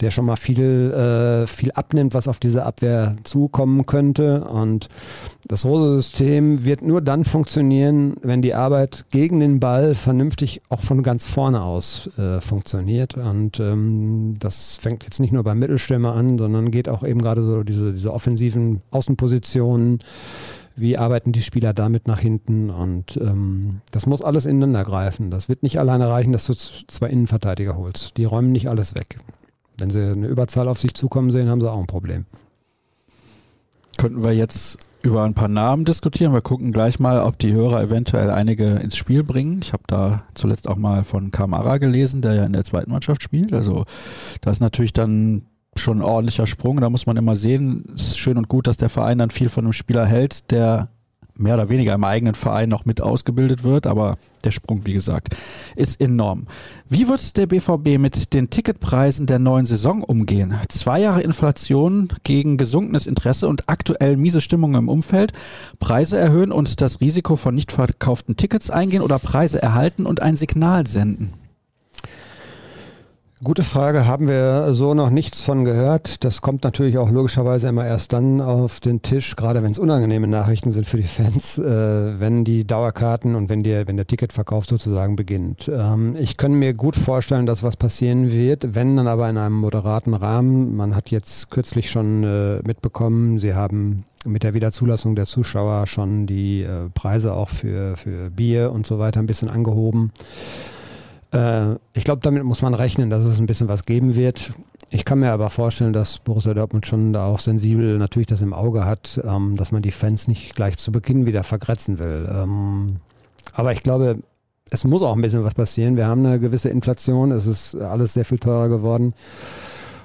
der schon mal viel, äh, viel abnimmt, was auf diese Abwehr zukommen könnte. Und das Rose-System wird nur dann funktionieren, wenn die Arbeit gegen den Ball vernünftig auch von ganz vorne aus äh, funktioniert. Und ähm, das fängt jetzt nicht nur beim Mittelstürmer an, sondern geht auch eben gerade so diese, diese offensiven Außenpositionen. Wie arbeiten die Spieler damit nach hinten? Und ähm, das muss alles ineinander greifen. Das wird nicht alleine reichen, dass du zwei Innenverteidiger holst. Die räumen nicht alles weg. Wenn sie eine Überzahl auf sich zukommen sehen, haben sie auch ein Problem. Könnten wir jetzt über ein paar Namen diskutieren. Wir gucken gleich mal, ob die Hörer eventuell einige ins Spiel bringen. Ich habe da zuletzt auch mal von Kamara gelesen, der ja in der zweiten Mannschaft spielt. Also da ist natürlich dann schon ein ordentlicher Sprung. Da muss man immer sehen, es ist schön und gut, dass der Verein dann viel von einem Spieler hält, der mehr oder weniger im eigenen Verein noch mit ausgebildet wird, aber der Sprung, wie gesagt, ist enorm. Wie wird der BVB mit den Ticketpreisen der neuen Saison umgehen? Zwei Jahre Inflation gegen gesunkenes Interesse und aktuell miese Stimmung im Umfeld, Preise erhöhen und das Risiko von nicht verkauften Tickets eingehen oder Preise erhalten und ein Signal senden? Gute Frage, haben wir so noch nichts von gehört. Das kommt natürlich auch logischerweise immer erst dann auf den Tisch, gerade wenn es unangenehme Nachrichten sind für die Fans, äh, wenn die Dauerkarten und wenn, die, wenn der Ticketverkauf sozusagen beginnt. Ähm, ich kann mir gut vorstellen, dass was passieren wird, wenn dann aber in einem moderaten Rahmen. Man hat jetzt kürzlich schon äh, mitbekommen, sie haben mit der Wiederzulassung der Zuschauer schon die äh, Preise auch für, für Bier und so weiter ein bisschen angehoben. Äh, ich glaube, damit muss man rechnen, dass es ein bisschen was geben wird. Ich kann mir aber vorstellen, dass Borussia Dortmund schon da auch sensibel natürlich das im Auge hat, ähm, dass man die Fans nicht gleich zu Beginn wieder vergrätzen will. Ähm, aber ich glaube, es muss auch ein bisschen was passieren. Wir haben eine gewisse Inflation, es ist alles sehr viel teurer geworden.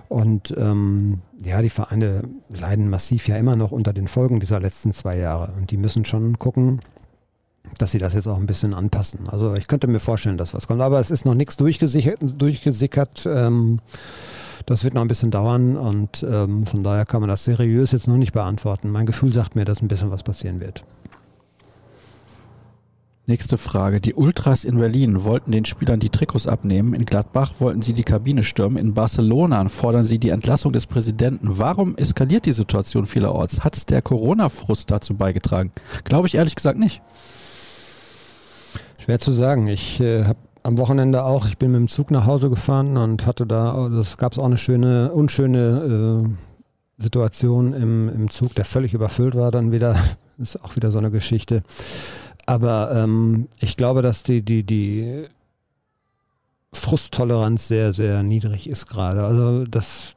Und ähm, ja, die Vereine leiden massiv ja immer noch unter den Folgen dieser letzten zwei Jahre. Und die müssen schon gucken, dass sie das jetzt auch ein bisschen anpassen. Also ich könnte mir vorstellen, dass was kommt. Aber es ist noch nichts durchgesichert, durchgesickert. Ähm, Das wird noch ein bisschen dauern und ähm, von daher kann man das seriös jetzt noch nicht beantworten. Mein Gefühl sagt mir, dass ein bisschen was passieren wird. Nächste Frage. Die Ultras in Berlin wollten den Spielern die Trikots abnehmen. In Gladbach wollten sie die Kabine stürmen. In Barcelona fordern sie die Entlassung des Präsidenten. Warum eskaliert die Situation vielerorts? Hat der Corona-Frust dazu beigetragen? Glaube ich ehrlich gesagt nicht. Schwer zu sagen. Ich äh, habe am Wochenende auch, ich bin mit dem Zug nach Hause gefahren und hatte da, das gab es auch eine schöne, unschöne äh, Situation im, im Zug, der völlig überfüllt war dann wieder. Ist auch wieder so eine Geschichte. Aber ähm, ich glaube, dass die, die, die Frusttoleranz sehr, sehr niedrig ist gerade. Also das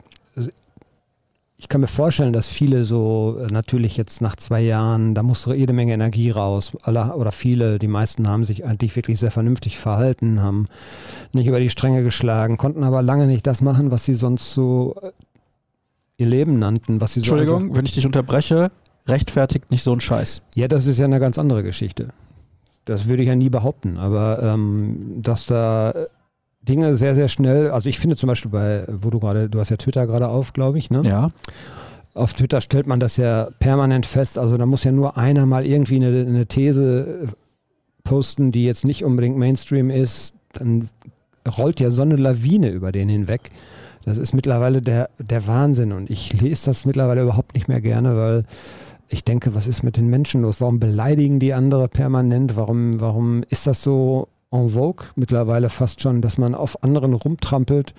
ich kann mir vorstellen, dass viele so äh, natürlich jetzt nach zwei Jahren, da muss jede Menge Energie raus. Alle oder viele, die meisten haben sich eigentlich wirklich sehr vernünftig verhalten, haben nicht über die Stränge geschlagen, konnten aber lange nicht das machen, was sie sonst so äh, ihr Leben nannten, was sie so Entschuldigung, wenn ich dich unterbreche rechtfertigt nicht so ein Scheiß. Ja, das ist ja eine ganz andere Geschichte. Das würde ich ja nie behaupten, aber ähm, dass da Dinge sehr, sehr schnell, also ich finde zum Beispiel bei, wo du gerade, du hast ja Twitter gerade auf, glaube ich, ne? Ja. Auf Twitter stellt man das ja permanent fest, also da muss ja nur einer mal irgendwie eine, eine These posten, die jetzt nicht unbedingt Mainstream ist, dann rollt ja so eine Lawine über den hinweg. Das ist mittlerweile der, der Wahnsinn und ich lese das mittlerweile überhaupt nicht mehr gerne, weil ich denke, was ist mit den Menschen los? Warum beleidigen die andere permanent? Warum, warum ist das so en vogue mittlerweile fast schon, dass man auf anderen rumtrampelt?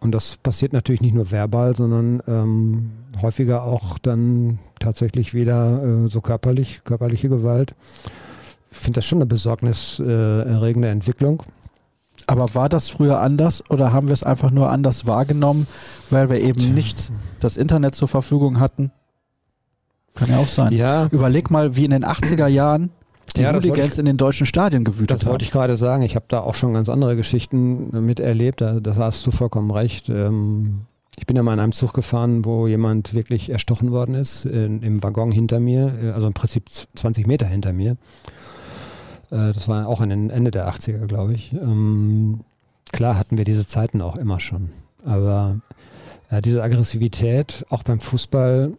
Und das passiert natürlich nicht nur verbal, sondern ähm, häufiger auch dann tatsächlich wieder äh, so körperlich, körperliche Gewalt. Ich finde das schon eine besorgniserregende Entwicklung. Aber war das früher anders oder haben wir es einfach nur anders wahrgenommen, weil wir eben nicht das Internet zur Verfügung hatten? Kann ja auch sein. Ja. Überleg mal, wie in den 80er Jahren die ja, Hooligans in den deutschen Stadien gewütet haben. Das wollte ich gerade sagen. Ich habe da auch schon ganz andere Geschichten miterlebt. Da, da hast du vollkommen recht. Ähm, ich bin ja mal in einem Zug gefahren, wo jemand wirklich erstochen worden ist, in, im Waggon hinter mir, äh, also im Prinzip 20 Meter hinter mir. Äh, das war auch an den Ende der 80er, glaube ich. Ähm, klar hatten wir diese Zeiten auch immer schon. Aber diese Aggressivität, auch beim Fußball,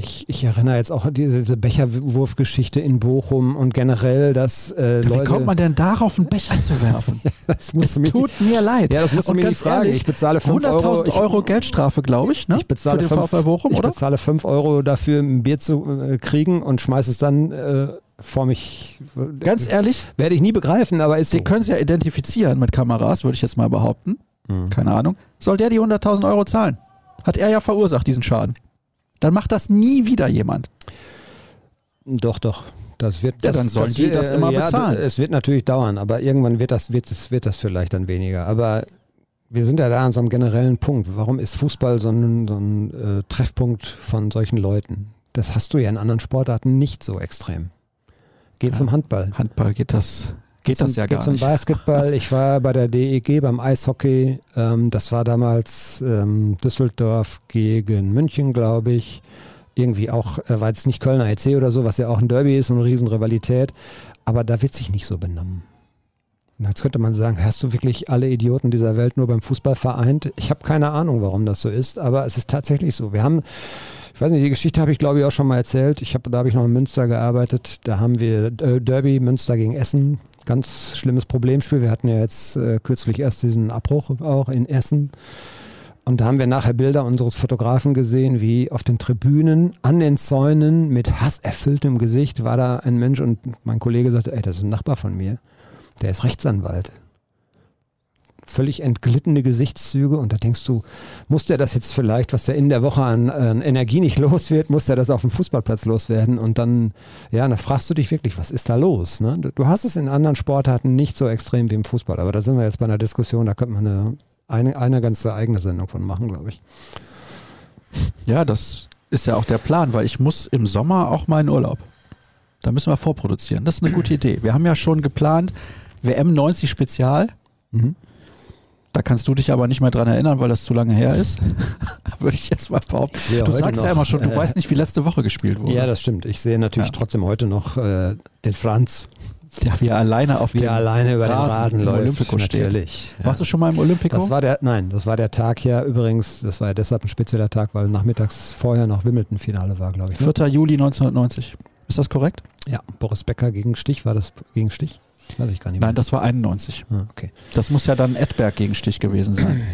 ich, ich erinnere jetzt auch an diese, Becherwurfgeschichte in Bochum und generell, dass äh, Wie Leute, kommt man denn darauf, einen Becher zu werfen? das es tut mir leid. Ja, das musst du und mir nicht fragen. Ehrlich, ich bezahle 100.000 Euro, Euro, Geldstrafe, glaube ich, ne? Ich bezahle für den VfL Bochum, ich oder? Ich bezahle 5 Euro dafür, ein Bier zu äh, kriegen und schmeiße es dann äh, vor mich. Ganz ehrlich? Werde ich nie begreifen, aber ist Sie so. können es ja identifizieren mit Kameras, würde ich jetzt mal behaupten. Mhm. Keine Ahnung. Soll der die 100.000 Euro zahlen? Hat er ja verursacht, diesen Schaden. Dann macht das nie wieder jemand. Doch, doch. Das wird, ja, dann sollen das, die das immer ja, bezahlen. Es wird natürlich dauern, aber irgendwann wird das, wird, das, wird das vielleicht dann weniger. Aber wir sind ja da an so einem generellen Punkt. Warum ist Fußball so ein, so ein äh, Treffpunkt von solchen Leuten? Das hast du ja in anderen Sportarten nicht so extrem. Geht ja, zum Handball. Handball geht das geht zum, das ja gar zum nicht. Zum Basketball. Ich war bei der DEG beim Eishockey. Ähm, das war damals ähm, Düsseldorf gegen München, glaube ich. Irgendwie auch, äh, war jetzt nicht Kölner EC oder so, was ja auch ein Derby ist und eine Riesenrivalität. Aber da wird sich nicht so benommen. Jetzt könnte man sagen, hast du wirklich alle Idioten dieser Welt nur beim Fußball vereint? Ich habe keine Ahnung, warum das so ist, aber es ist tatsächlich so. Wir haben, ich weiß nicht, die Geschichte habe ich glaube ich auch schon mal erzählt. Ich habe, da habe ich noch in Münster gearbeitet. Da haben wir äh, Derby Münster gegen Essen ganz schlimmes Problemspiel. Wir hatten ja jetzt äh, kürzlich erst diesen Abbruch auch in Essen. Und da haben wir nachher Bilder unseres Fotografen gesehen, wie auf den Tribünen, an den Zäunen, mit hasserfülltem Gesicht war da ein Mensch und mein Kollege sagte, ey, das ist ein Nachbar von mir. Der ist Rechtsanwalt völlig entglittene Gesichtszüge und da denkst du, muss der das jetzt vielleicht, was der in der Woche an, an Energie nicht los wird, muss der das auf dem Fußballplatz loswerden und dann, ja, dann fragst du dich wirklich, was ist da los? Ne? Du hast es in anderen Sportarten nicht so extrem wie im Fußball, aber da sind wir jetzt bei einer Diskussion, da könnte man eine, eine, eine ganze eigene Sendung von machen, glaube ich. Ja, das ist ja auch der Plan, weil ich muss im Sommer auch mal in Urlaub. Da müssen wir vorproduzieren. Das ist eine gute Idee. Wir haben ja schon geplant, WM 90 Spezial. Mhm. Da kannst du dich aber nicht mehr dran erinnern, weil das zu lange her ist. Würde ich jetzt mal behaupten. Du sagst noch, ja immer schon, du äh, weißt nicht, wie letzte Woche gespielt wurde. Ja, das stimmt. Ich sehe natürlich ja. trotzdem heute noch äh, den Franz, Ja, wie er alleine auf wie dem alleine über den Rasen läuft. Natürlich. Ja. Warst du schon mal im Olympico? Das war der, nein, das war der Tag ja übrigens, das war ja deshalb ein spezieller Tag, weil nachmittags vorher noch Wimbledon-Finale war, glaube ich. Ne? 4. Juli 1990. Ist das korrekt? Ja, Boris Becker gegen Stich, war das gegen Stich? Weiß ich gar nicht mehr. Nein, das war 91. ah, okay. Das muss ja dann Edberg gegen Stich gewesen sein.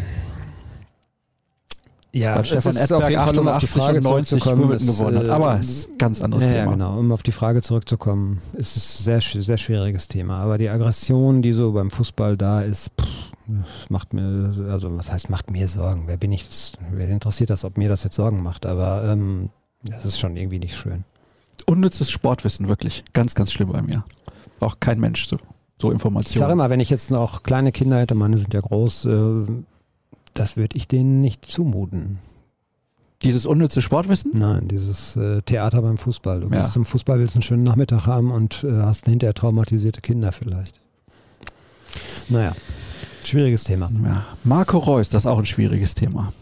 Ja, Weil Stefan ist auf Edberg jeden Fall, um auf die 88 Frage und 90 zurückzukommen, ist, gewonnen hat. äh, Aber es ist ein ganz anderes ja, Thema. Genau. Um auf die Frage zurückzukommen, ist es ein sehr, sehr schwieriges Thema. Aber die Aggression, die so beim Fußball da ist, pff, das macht mir, also was heißt macht mir Sorgen? Wer bin ich? Das, wer interessiert das, ob mir das jetzt Sorgen macht? Aber ähm, das ist schon irgendwie nicht schön. Unnützes Sportwissen, wirklich. Ganz, ganz schlimm bei mir. Auch kein Mensch so, so Ich sage Informationen. immer, wenn ich jetzt noch kleine Kinder hätte, meine sind ja groß, äh, das würde ich denen nicht zumuten. Dieses unnütze Sportwissen? Nein, dieses äh, Theater beim Fußball. Du Ja. gehst zum Fußball, willst einen schönen Nachmittag haben und äh, hast hinterher traumatisierte Kinder vielleicht. Naja, schwieriges Thema. Ja. Marco Reus, das ist auch ein schwieriges Thema.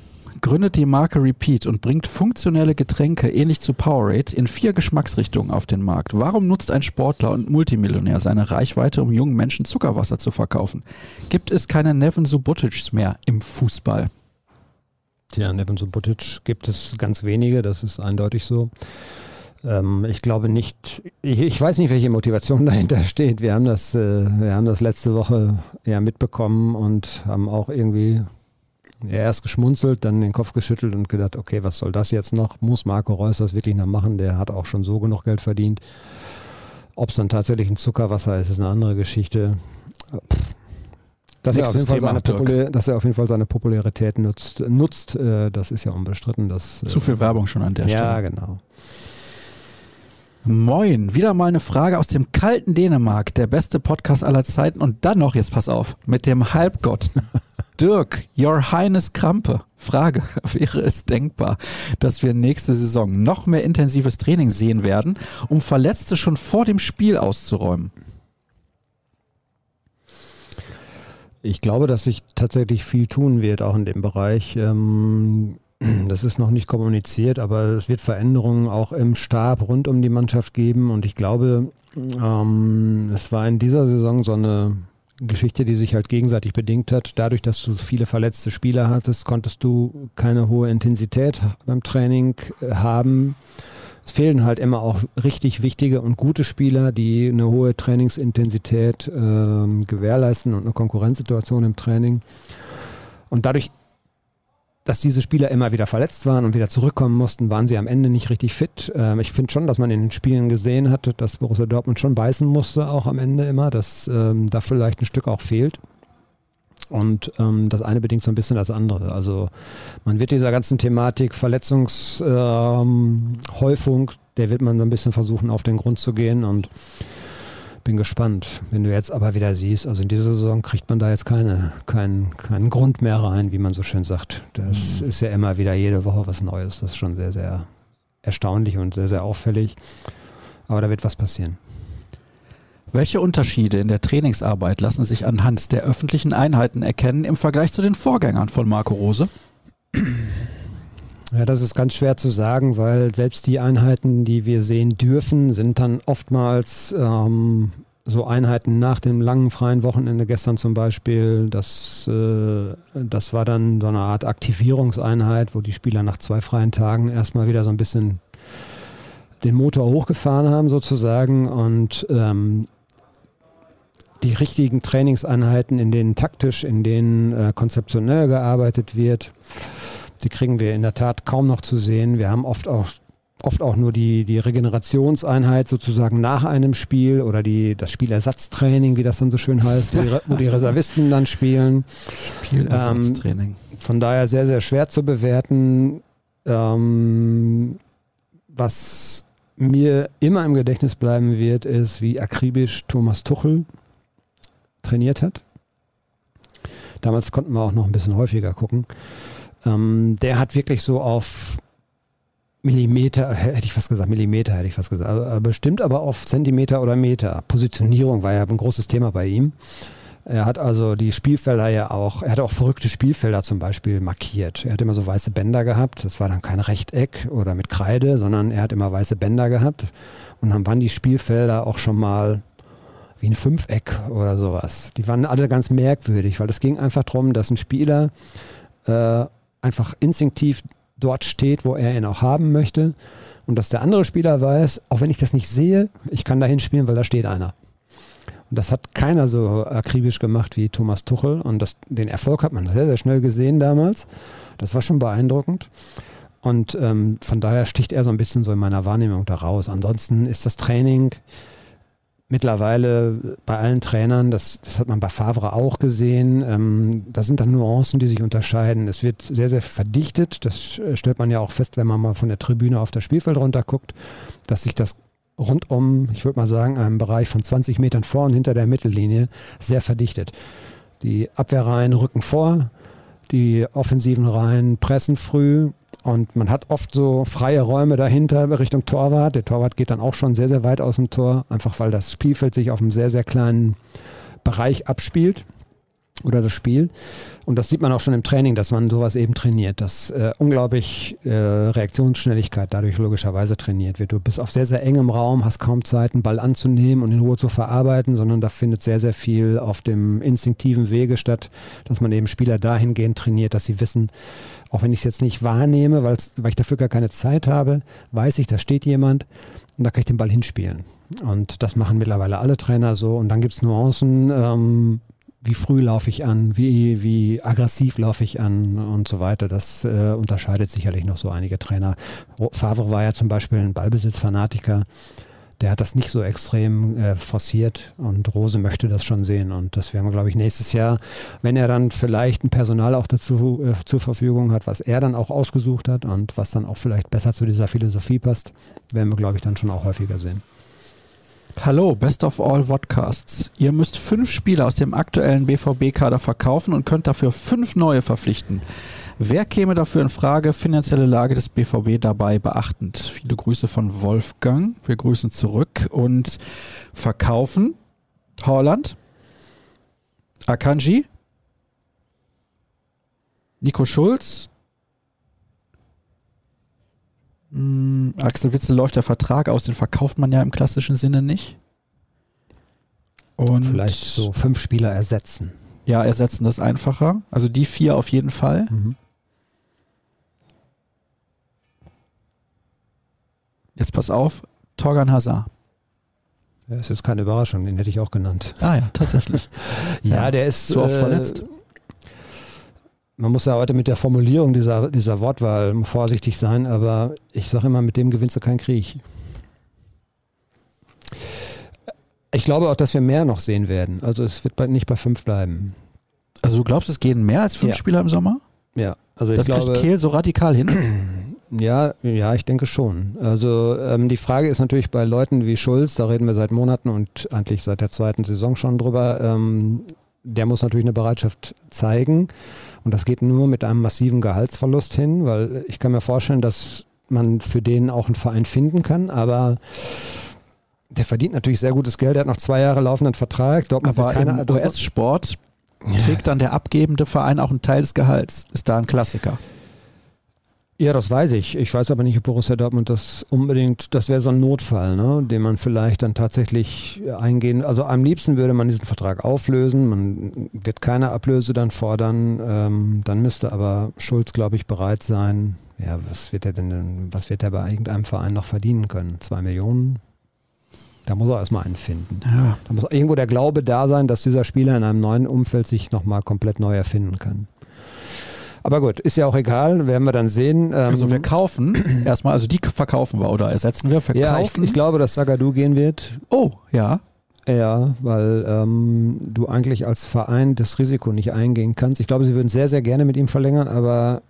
Gründet die Marke Repeat und bringt funktionelle Getränke ähnlich zu Powerade in vier Geschmacksrichtungen auf den Markt. Warum nutzt ein Sportler und Multimillionär seine Reichweite, um jungen Menschen Zuckerwasser zu verkaufen? Gibt es keine Neven Subotici's mehr im Fußball? Tja, Nevin Subotic gibt es ganz wenige, das ist eindeutig so. Ähm, ich glaube nicht, ich, ich weiß nicht, welche Motivation dahinter steht. Wir haben das, äh, wir haben das letzte Woche ja mitbekommen und haben auch irgendwie ja, erst geschmunzelt, dann den Kopf geschüttelt und gedacht, okay, was soll das jetzt noch? Muss Marco Reus das wirklich noch machen? Der hat auch schon so genug Geld verdient. Ob es dann tatsächlich ein Zuckerwasser ist, ist eine andere Geschichte. Dass er, auf Nächstes jeden Fall Thema, seine Dirk. Populä- dass er auf jeden Fall seine Popularität nutzt, nutzt äh, das ist ja unbestritten. Dass, äh, Zu viel Werbung schon an der Ja, Stelle. genau. Moin, wieder mal eine Frage aus dem kalten Dänemark, der beste Podcast aller Zeiten und dann noch, jetzt pass auf, mit dem Halbgott. Dirk, Your Highness Krampe. Frage, wäre es denkbar, dass wir nächste Saison noch mehr intensives Training sehen werden, um Verletzte schon vor dem Spiel auszuräumen? Ich glaube, dass sich tatsächlich viel tun wird, auch in dem Bereich. Ähm, das ist noch nicht kommuniziert, aber es wird Veränderungen auch im Stab rund um die Mannschaft geben. Und ich glaube, ähm, es war in dieser Saison so eine Geschichte, die sich halt gegenseitig bedingt hat. Dadurch, dass du viele verletzte Spieler hattest, konntest du keine hohe Intensität beim Training äh, haben. Es fehlen halt immer auch richtig wichtige und gute Spieler, die eine hohe Trainingsintensität ähm, gewährleisten und eine Konkurrenzsituation im Training. Und dadurch, dass diese Spieler immer wieder verletzt waren und wieder zurückkommen mussten, waren sie am Ende nicht richtig fit. Ähm, ich finde schon, dass man in den Spielen gesehen hat, dass Borussia Dortmund schon beißen musste, auch am Ende immer, dass ähm, da vielleicht ein Stück auch fehlt. Und ähm, das eine bedingt so ein bisschen das andere. Also man wird dieser ganzen Thematik Verletzungshäufung, ähm, der wird man so ein bisschen versuchen, auf den Grund zu gehen und bin gespannt. Wenn du jetzt aber wieder siehst, also in dieser Saison kriegt man da jetzt keine, keinen, keinen Grund mehr rein, wie man so schön sagt. Das ist ja immer wieder jede Woche was Neues. Das ist schon sehr, sehr erstaunlich und sehr, sehr auffällig. Aber da wird was passieren. Welche Unterschiede in der Trainingsarbeit lassen sich anhand der öffentlichen Einheiten erkennen im Vergleich zu den Vorgängern von Marco Rose? Ja, das ist ganz schwer zu sagen, weil selbst die Einheiten, die wir sehen dürfen, sind dann oftmals ähm, so Einheiten nach dem langen freien Wochenende gestern zum Beispiel. Das, äh, das war dann so eine Art Aktivierungseinheit, wo die Spieler nach zwei freien Tagen erstmal wieder so ein bisschen den Motor hochgefahren haben sozusagen und ähm, die richtigen Trainingseinheiten, in denen taktisch, in denen äh, konzeptionell gearbeitet wird, die kriegen wir in der Tat kaum noch zu sehen. Wir haben oft auch oft auch nur die, die Regenerationseinheit sozusagen nach einem Spiel oder die, das Spielersatztraining, wie das dann so schön heißt, wo die, wo die Reservisten dann spielen. Spielersatztraining. Von daher sehr, sehr schwer zu bewerten. Ähm, was mir immer im Gedächtnis bleiben wird, ist, wie akribisch Thomas Tuchel trainiert hat. Damals konnten wir auch noch ein bisschen häufiger gucken. Ähm, der hat wirklich so auf Millimeter, hätte ich fast gesagt, Millimeter hätte ich fast gesagt, bestimmt aber auf Zentimeter oder Meter. Positionierung war ja ein großes Thema bei ihm. Er hat also die Spielfelder ja auch, er hat auch verrückte Spielfelder zum Beispiel markiert. Er hat immer so weiße Bänder gehabt. Das war dann kein Rechteck oder mit Kreide, sondern er hat immer weiße Bänder gehabt. Und dann waren die Spielfelder auch schon mal wie ein Fünfeck oder sowas. Die waren alle ganz merkwürdig, weil es ging einfach darum, dass ein Spieler äh, einfach instinktiv dort steht, wo er ihn auch haben möchte. Und dass der andere Spieler weiß, auch wenn ich das nicht sehe, ich kann da hinspielen, weil da steht einer. Und das hat keiner so akribisch gemacht wie Thomas Tuchel. Und das, den Erfolg hat man sehr, sehr schnell gesehen damals. Das war schon beeindruckend. Und ähm, von daher sticht er so ein bisschen so in meiner Wahrnehmung da raus. Ansonsten ist das Training mittlerweile bei allen Trainern, das, das hat man bei Favre auch gesehen, ähm, da sind dann Nuancen, die sich unterscheiden. Es wird sehr, sehr verdichtet. Das stellt man ja auch fest, wenn man mal von der Tribüne auf das Spielfeld runter guckt, dass sich das rund um, ich würde mal sagen, einem Bereich von 20 Metern vor und hinter der Mittellinie sehr verdichtet. Die Abwehrreihen rücken vor, die offensiven Reihen pressen früh und man hat oft so freie Räume dahinter Richtung Torwart. Der Torwart geht dann auch schon sehr, sehr weit aus dem Tor, einfach weil das Spielfeld sich auf einem sehr, sehr kleinen Bereich abspielt oder das Spiel. Und das sieht man auch schon im Training, dass man sowas eben trainiert, dass äh, unglaublich äh, Reaktionsschnelligkeit dadurch logischerweise trainiert wird. Du bist auf sehr, sehr engem Raum, hast kaum Zeit, einen Ball anzunehmen und in Ruhe zu verarbeiten, sondern da findet sehr, sehr viel auf dem instinktiven Wege statt, dass man eben Spieler dahingehend trainiert, dass sie wissen, auch wenn ich es jetzt nicht wahrnehme, weil ich dafür gar keine Zeit habe, weiß ich, da steht jemand und da kann ich den Ball hinspielen. Und das machen mittlerweile alle Trainer so. Und dann gibt es Nuancen, ähm, wie früh laufe ich an, wie, wie aggressiv laufe ich an und so weiter. Das äh, unterscheidet sicherlich noch so einige Trainer. Favre war ja zum Beispiel ein Ballbesitzfanatiker. Der hat das nicht so extrem äh, forciert und Rose möchte das schon sehen. Und das werden wir, glaube ich, nächstes Jahr, wenn er dann vielleicht ein Personal auch dazu äh, zur Verfügung hat, was er dann auch ausgesucht hat und was dann auch vielleicht besser zu dieser Philosophie passt, werden wir, glaube ich, dann schon auch häufiger sehen. Hallo, Best of All Podcasts. Ihr müsst fünf Spieler aus dem aktuellen BVB-Kader verkaufen und könnt dafür fünf neue verpflichten. Wer käme dafür in Frage? Finanzielle Lage des BVB dabei beachtend. Viele Grüße von Wolfgang. Wir grüßen zurück und verkaufen Holland, Akanji, Nico Schulz, hm, Axel Witzel läuft der Vertrag aus, den verkauft man ja im klassischen Sinne nicht. Und Vielleicht so fünf Spieler ersetzen. Ja, ersetzen das einfacher. Also die vier auf jeden Fall. Mhm. Jetzt pass auf, Torgan Hazard. Ja, ist jetzt keine Überraschung, den hätte ich auch genannt. Ah ja, tatsächlich. ja, ja, der ist so oft äh, verletzt man muss ja heute mit der Formulierung dieser, dieser Wortwahl vorsichtig sein, aber ich sage immer, mit dem gewinnst du keinen Krieg. Ich glaube auch, dass wir mehr noch sehen werden. Also es wird nicht bei fünf bleiben. Also du glaubst, es gehen mehr als fünf ja. Spieler im Sommer? Ja. Also das ich glaube, Kehl so radikal hin? Ja, ja, ich denke schon. Also ähm, die Frage ist natürlich bei Leuten wie Schulz, da reden wir seit Monaten und eigentlich seit der zweiten Saison schon drüber, ähm, der muss natürlich eine Bereitschaft zeigen. Und das geht nur mit einem massiven Gehaltsverlust hin, weil ich kann mir vorstellen, dass man für den auch einen Verein finden kann, aber der verdient natürlich sehr gutes Geld, er hat noch zwei Jahre laufenden Vertrag. Dortmund aber im US-Sport trägt dann der abgebende Verein auch einen Teil des Gehalts. Ist da ein Klassiker. Ja, das weiß ich. Ich weiß aber nicht, ob Borussia Dortmund das unbedingt, das wäre so ein Notfall, ne, den man vielleicht dann tatsächlich eingehen. Also am liebsten würde man diesen Vertrag auflösen. Man wird keine Ablöse dann fordern. Ähm, dann müsste aber Schulz, glaube ich, bereit sein. Ja, was wird er denn, was wird er bei irgendeinem Verein noch verdienen können? Zwei Millionen? Da muss er erstmal einen finden. Ja. Da muss irgendwo der Glaube da sein, dass dieser Spieler in einem neuen Umfeld sich nochmal komplett neu erfinden kann. Aber gut, ist ja auch egal, werden wir dann sehen. also wir ähm, kaufen erstmal, also die verkaufen wir oder ersetzen wir, verkaufen. Ja, ich, ich glaube, dass Sagadu gehen wird. Oh, ja. Ja, weil ähm, du eigentlich als Verein das Risiko nicht eingehen kannst. Ich glaube, sie würden sehr, sehr gerne mit ihm verlängern, aber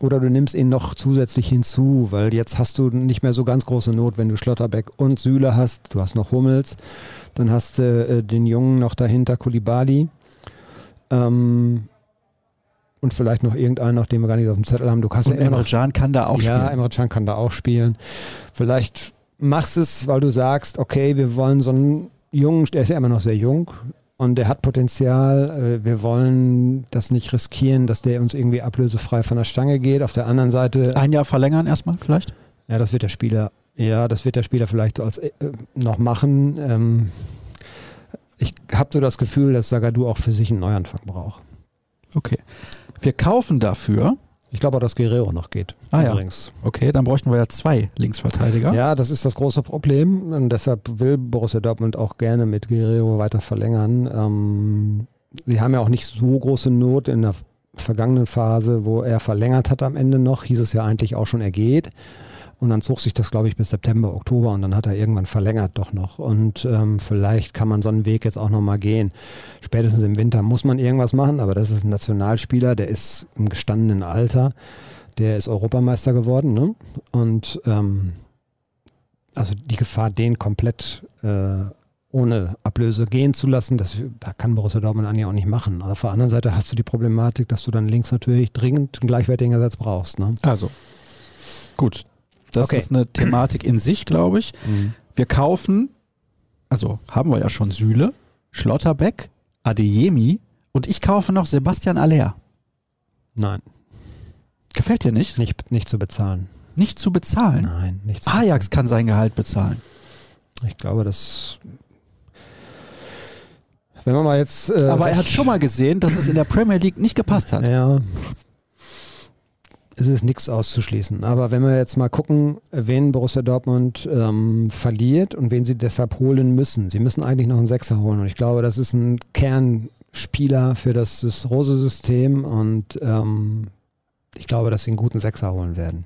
oder du nimmst ihn noch zusätzlich hinzu, weil jetzt hast du nicht mehr so ganz große Not, wenn du Schlotterbeck und Süle hast. Du hast noch Hummels, dann hast du äh, den Jungen noch dahinter, Kulibali. Ähm, und vielleicht noch irgendeinen, noch den wir gar nicht auf dem Zettel haben. Du kannst und ja Emre Can kann da auch ja, spielen. Ja, Emre Can kann da auch spielen. Vielleicht machst es, weil du sagst, okay, wir wollen so einen Jungen, der ist ja immer noch sehr jung und der hat Potenzial. Äh, wir wollen das nicht riskieren, dass der uns irgendwie ablösefrei von der Stange geht. Auf der anderen Seite. Ein Jahr verlängern erstmal vielleicht? Ja, das wird der Spieler, ja, das wird der Spieler vielleicht als, äh, noch machen. Ähm, ich habe so das Gefühl, dass Sagadu auch für sich einen Neuanfang braucht. Okay. Wir kaufen dafür. Ich glaube auch, dass Guerrero noch geht. Ah übrigens. ja. Okay, dann bräuchten wir ja zwei Linksverteidiger. Ja, das ist das große Problem. Und deshalb will Borussia Dortmund auch gerne mit Guerrero weiter verlängern. Ähm, sie haben ja auch nicht so große Not in der vergangenen Phase, wo er verlängert hat am Ende noch, hieß es ja eigentlich auch schon, er geht. Und dann zog sich das, glaube ich, bis September, Oktober und dann hat er irgendwann verlängert doch noch. Und ähm, vielleicht kann man so einen Weg jetzt auch nochmal gehen. Spätestens im Winter muss man irgendwas machen, aber das ist ein Nationalspieler, der ist im gestandenen Alter, der ist Europameister geworden. Ne? Und ähm, also die Gefahr, den komplett äh, ohne Ablöse gehen zu lassen, das, da kann Borussia Dortmund eigentlich auch nicht machen. Aber auf der anderen Seite hast du die Problematik, dass du dann links natürlich dringend einen gleichwertigen Ersatz brauchst. Ne? Also, gut, das okay. ist eine Thematik in sich, glaube ich. Mhm. Wir kaufen, also haben wir ja schon Sühle, Schlotterbeck, Adeyemi und ich kaufe noch Sebastian Aller. Nein. Gefällt dir nicht? Nicht, nicht zu bezahlen. Nicht zu bezahlen? Nein, nicht zu Ajax bezahlen. kann sein Gehalt bezahlen. Ich glaube, das wenn man mal jetzt. Äh, Aber er hat schon mal gesehen, dass es in der Premier League nicht gepasst hat. Ja, es ist nichts auszuschließen. Aber wenn wir jetzt mal gucken, wen Borussia Dortmund ähm, verliert und wen sie deshalb holen müssen. Sie müssen eigentlich noch einen Sechser holen. Und ich glaube, das ist ein Kernspieler für das, das Rose-System. Und ähm, ich glaube, dass sie einen guten Sechser holen werden.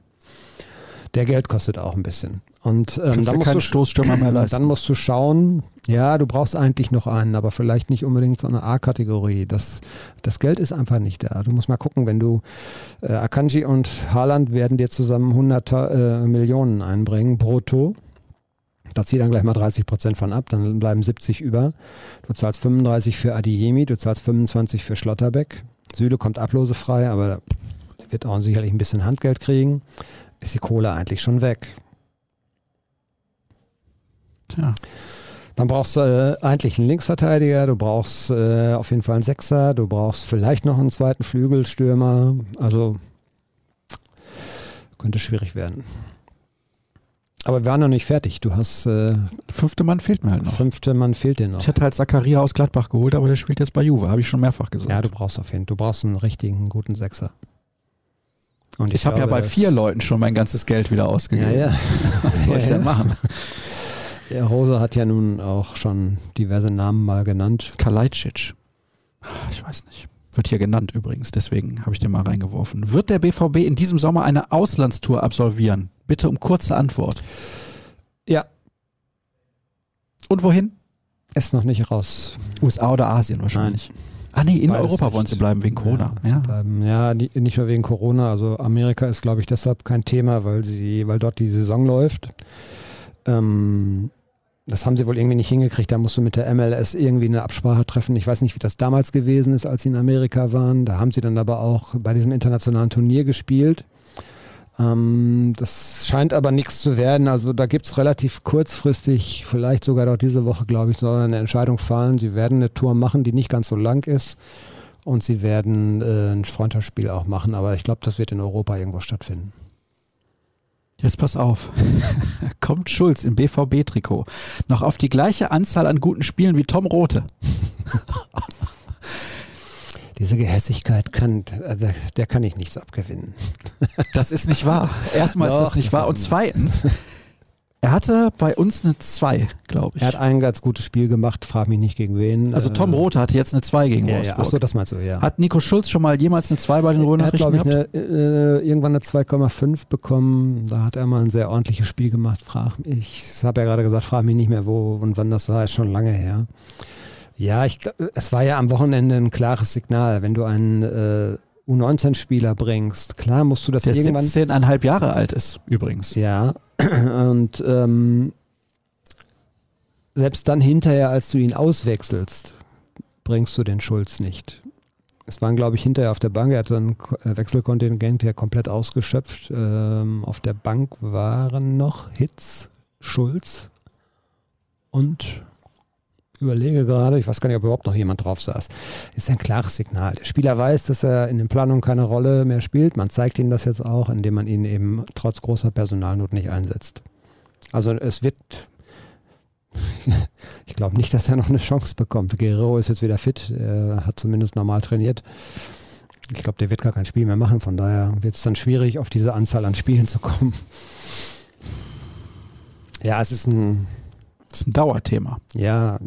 Der Geld kostet auch ein bisschen. Und ähm, dann, musst du, Stoßstürmer mehr leisten. dann musst du schauen, ja, du brauchst eigentlich noch einen, aber vielleicht nicht unbedingt so eine A-Kategorie. Das, das Geld ist einfach nicht da. Du musst mal gucken, wenn du äh, Akanji und Haaland werden dir zusammen 100 äh, Millionen einbringen, brutto. Da zieh dann gleich mal 30 Prozent von ab, dann bleiben 70 über. Du zahlst 35 für Adiyemi, du zahlst 25 für Schlotterbeck. Süle kommt ablosefrei, aber wird auch sicherlich ein bisschen Handgeld kriegen. Ist die Kohle eigentlich schon weg. Tja. Dann brauchst du äh, eigentlich einen Linksverteidiger, du brauchst äh, auf jeden Fall einen Sechser, du brauchst vielleicht noch einen zweiten Flügelstürmer. Also könnte schwierig werden. Aber wir waren noch nicht fertig. Du hast. Äh, fünfte Mann fehlt mir halt noch. Fünfte Mann fehlt dir noch. Ich hätte halt Zakaria aus Gladbach geholt, aber der spielt jetzt bei Juve, habe ich schon mehrfach gesagt. Ja, du brauchst auf jeden Fall. Du brauchst einen richtigen, guten Sechser. Und ich, ich habe ja bei vier Leuten schon mein ganzes Geld wieder ausgegeben. Ja, ja. Was soll ja, ich denn machen? Der Rose hat ja nun auch schon diverse Namen mal genannt. Kalajdzic. Ich weiß nicht. Wird hier genannt übrigens, deswegen habe ich den mal reingeworfen. Wird der BVB in diesem Sommer eine Auslandstour absolvieren? Bitte um kurze Antwort. Ja. Und wohin? Ist noch nicht raus. USA oder Asien wahrscheinlich. Nein. Ah nee, in Beides Europa wollen sie bleiben wegen Corona. Ja, ja. ja nicht nur wegen Corona. Also Amerika ist, glaube ich, deshalb kein Thema, weil sie, weil dort die Saison läuft. Ähm, das haben sie wohl irgendwie nicht hingekriegt. Da musst du mit der MLS irgendwie eine Absprache treffen. Ich weiß nicht, wie das damals gewesen ist, als sie in Amerika waren. Da haben sie dann aber auch bei diesem internationalen Turnier gespielt. Ähm, das scheint aber nichts zu werden. Also da gibt es relativ kurzfristig, vielleicht sogar dort diese Woche, glaube ich, soll eine Entscheidung fallen. Sie werden eine Tour machen, die nicht ganz so lang ist. Und sie werden äh, ein Freundschaftsspiel auch machen. Aber ich glaube, das wird in Europa irgendwo stattfinden. Jetzt pass auf. Kommt Schulz im BVB-Trikot noch auf die gleiche Anzahl an guten Spielen wie Tom Rote? Diese Gehässigkeit kann, der, der kann ich nichts abgewinnen. Das ist nicht wahr. Erstmal ist das nicht wahr. Und zweitens, er hatte bei uns eine 2, glaube ich. Er hat ein ganz gutes Spiel gemacht, frag mich nicht gegen wen. Also Tom äh, Rote hatte jetzt eine 2 gegen ja, Wolfsburg. Ja. Achso, das meinst du, ja. Hat Nico Schulz schon mal jemals eine 2 bei den Röhnachrichten gehabt? Er hat, glaube ich, eine, äh, irgendwann eine 2,5 bekommen. Da hat er mal ein sehr ordentliches Spiel gemacht. Frag, ich habe ja gerade gesagt, frag mich nicht mehr, wo und wann das war, ist schon lange her. Ja, ich, es war ja am Wochenende ein klares Signal. Wenn du einen äh, U19-Spieler bringst, klar musst du das Der irgendwann... 17,5 Jahre alt ist, übrigens. Ja, Und ähm, selbst dann hinterher, als du ihn auswechselst, bringst du den Schulz nicht. Es waren, glaube ich, hinterher auf der Bank, er hatte ein äh, Wechselkontingent ja komplett ausgeschöpft. Ähm, auf der Bank waren noch Hitz, Schulz und überlege gerade, ich weiß gar nicht, ob überhaupt noch jemand drauf saß. Ist ein klares Signal. Der Spieler weiß, dass er in den Planungen keine Rolle mehr spielt. Man zeigt ihm das jetzt auch, indem man ihn eben trotz großer Personalnot nicht einsetzt. Also es wird, ich glaube nicht, dass er noch eine Chance bekommt. Guerrero ist jetzt wieder fit, er hat zumindest normal trainiert. Ich glaube, der wird gar kein Spiel mehr machen, von daher wird es dann schwierig, auf diese Anzahl an Spielen zu kommen. Ja, es ist ein, das ist ein Dauerthema. Ja,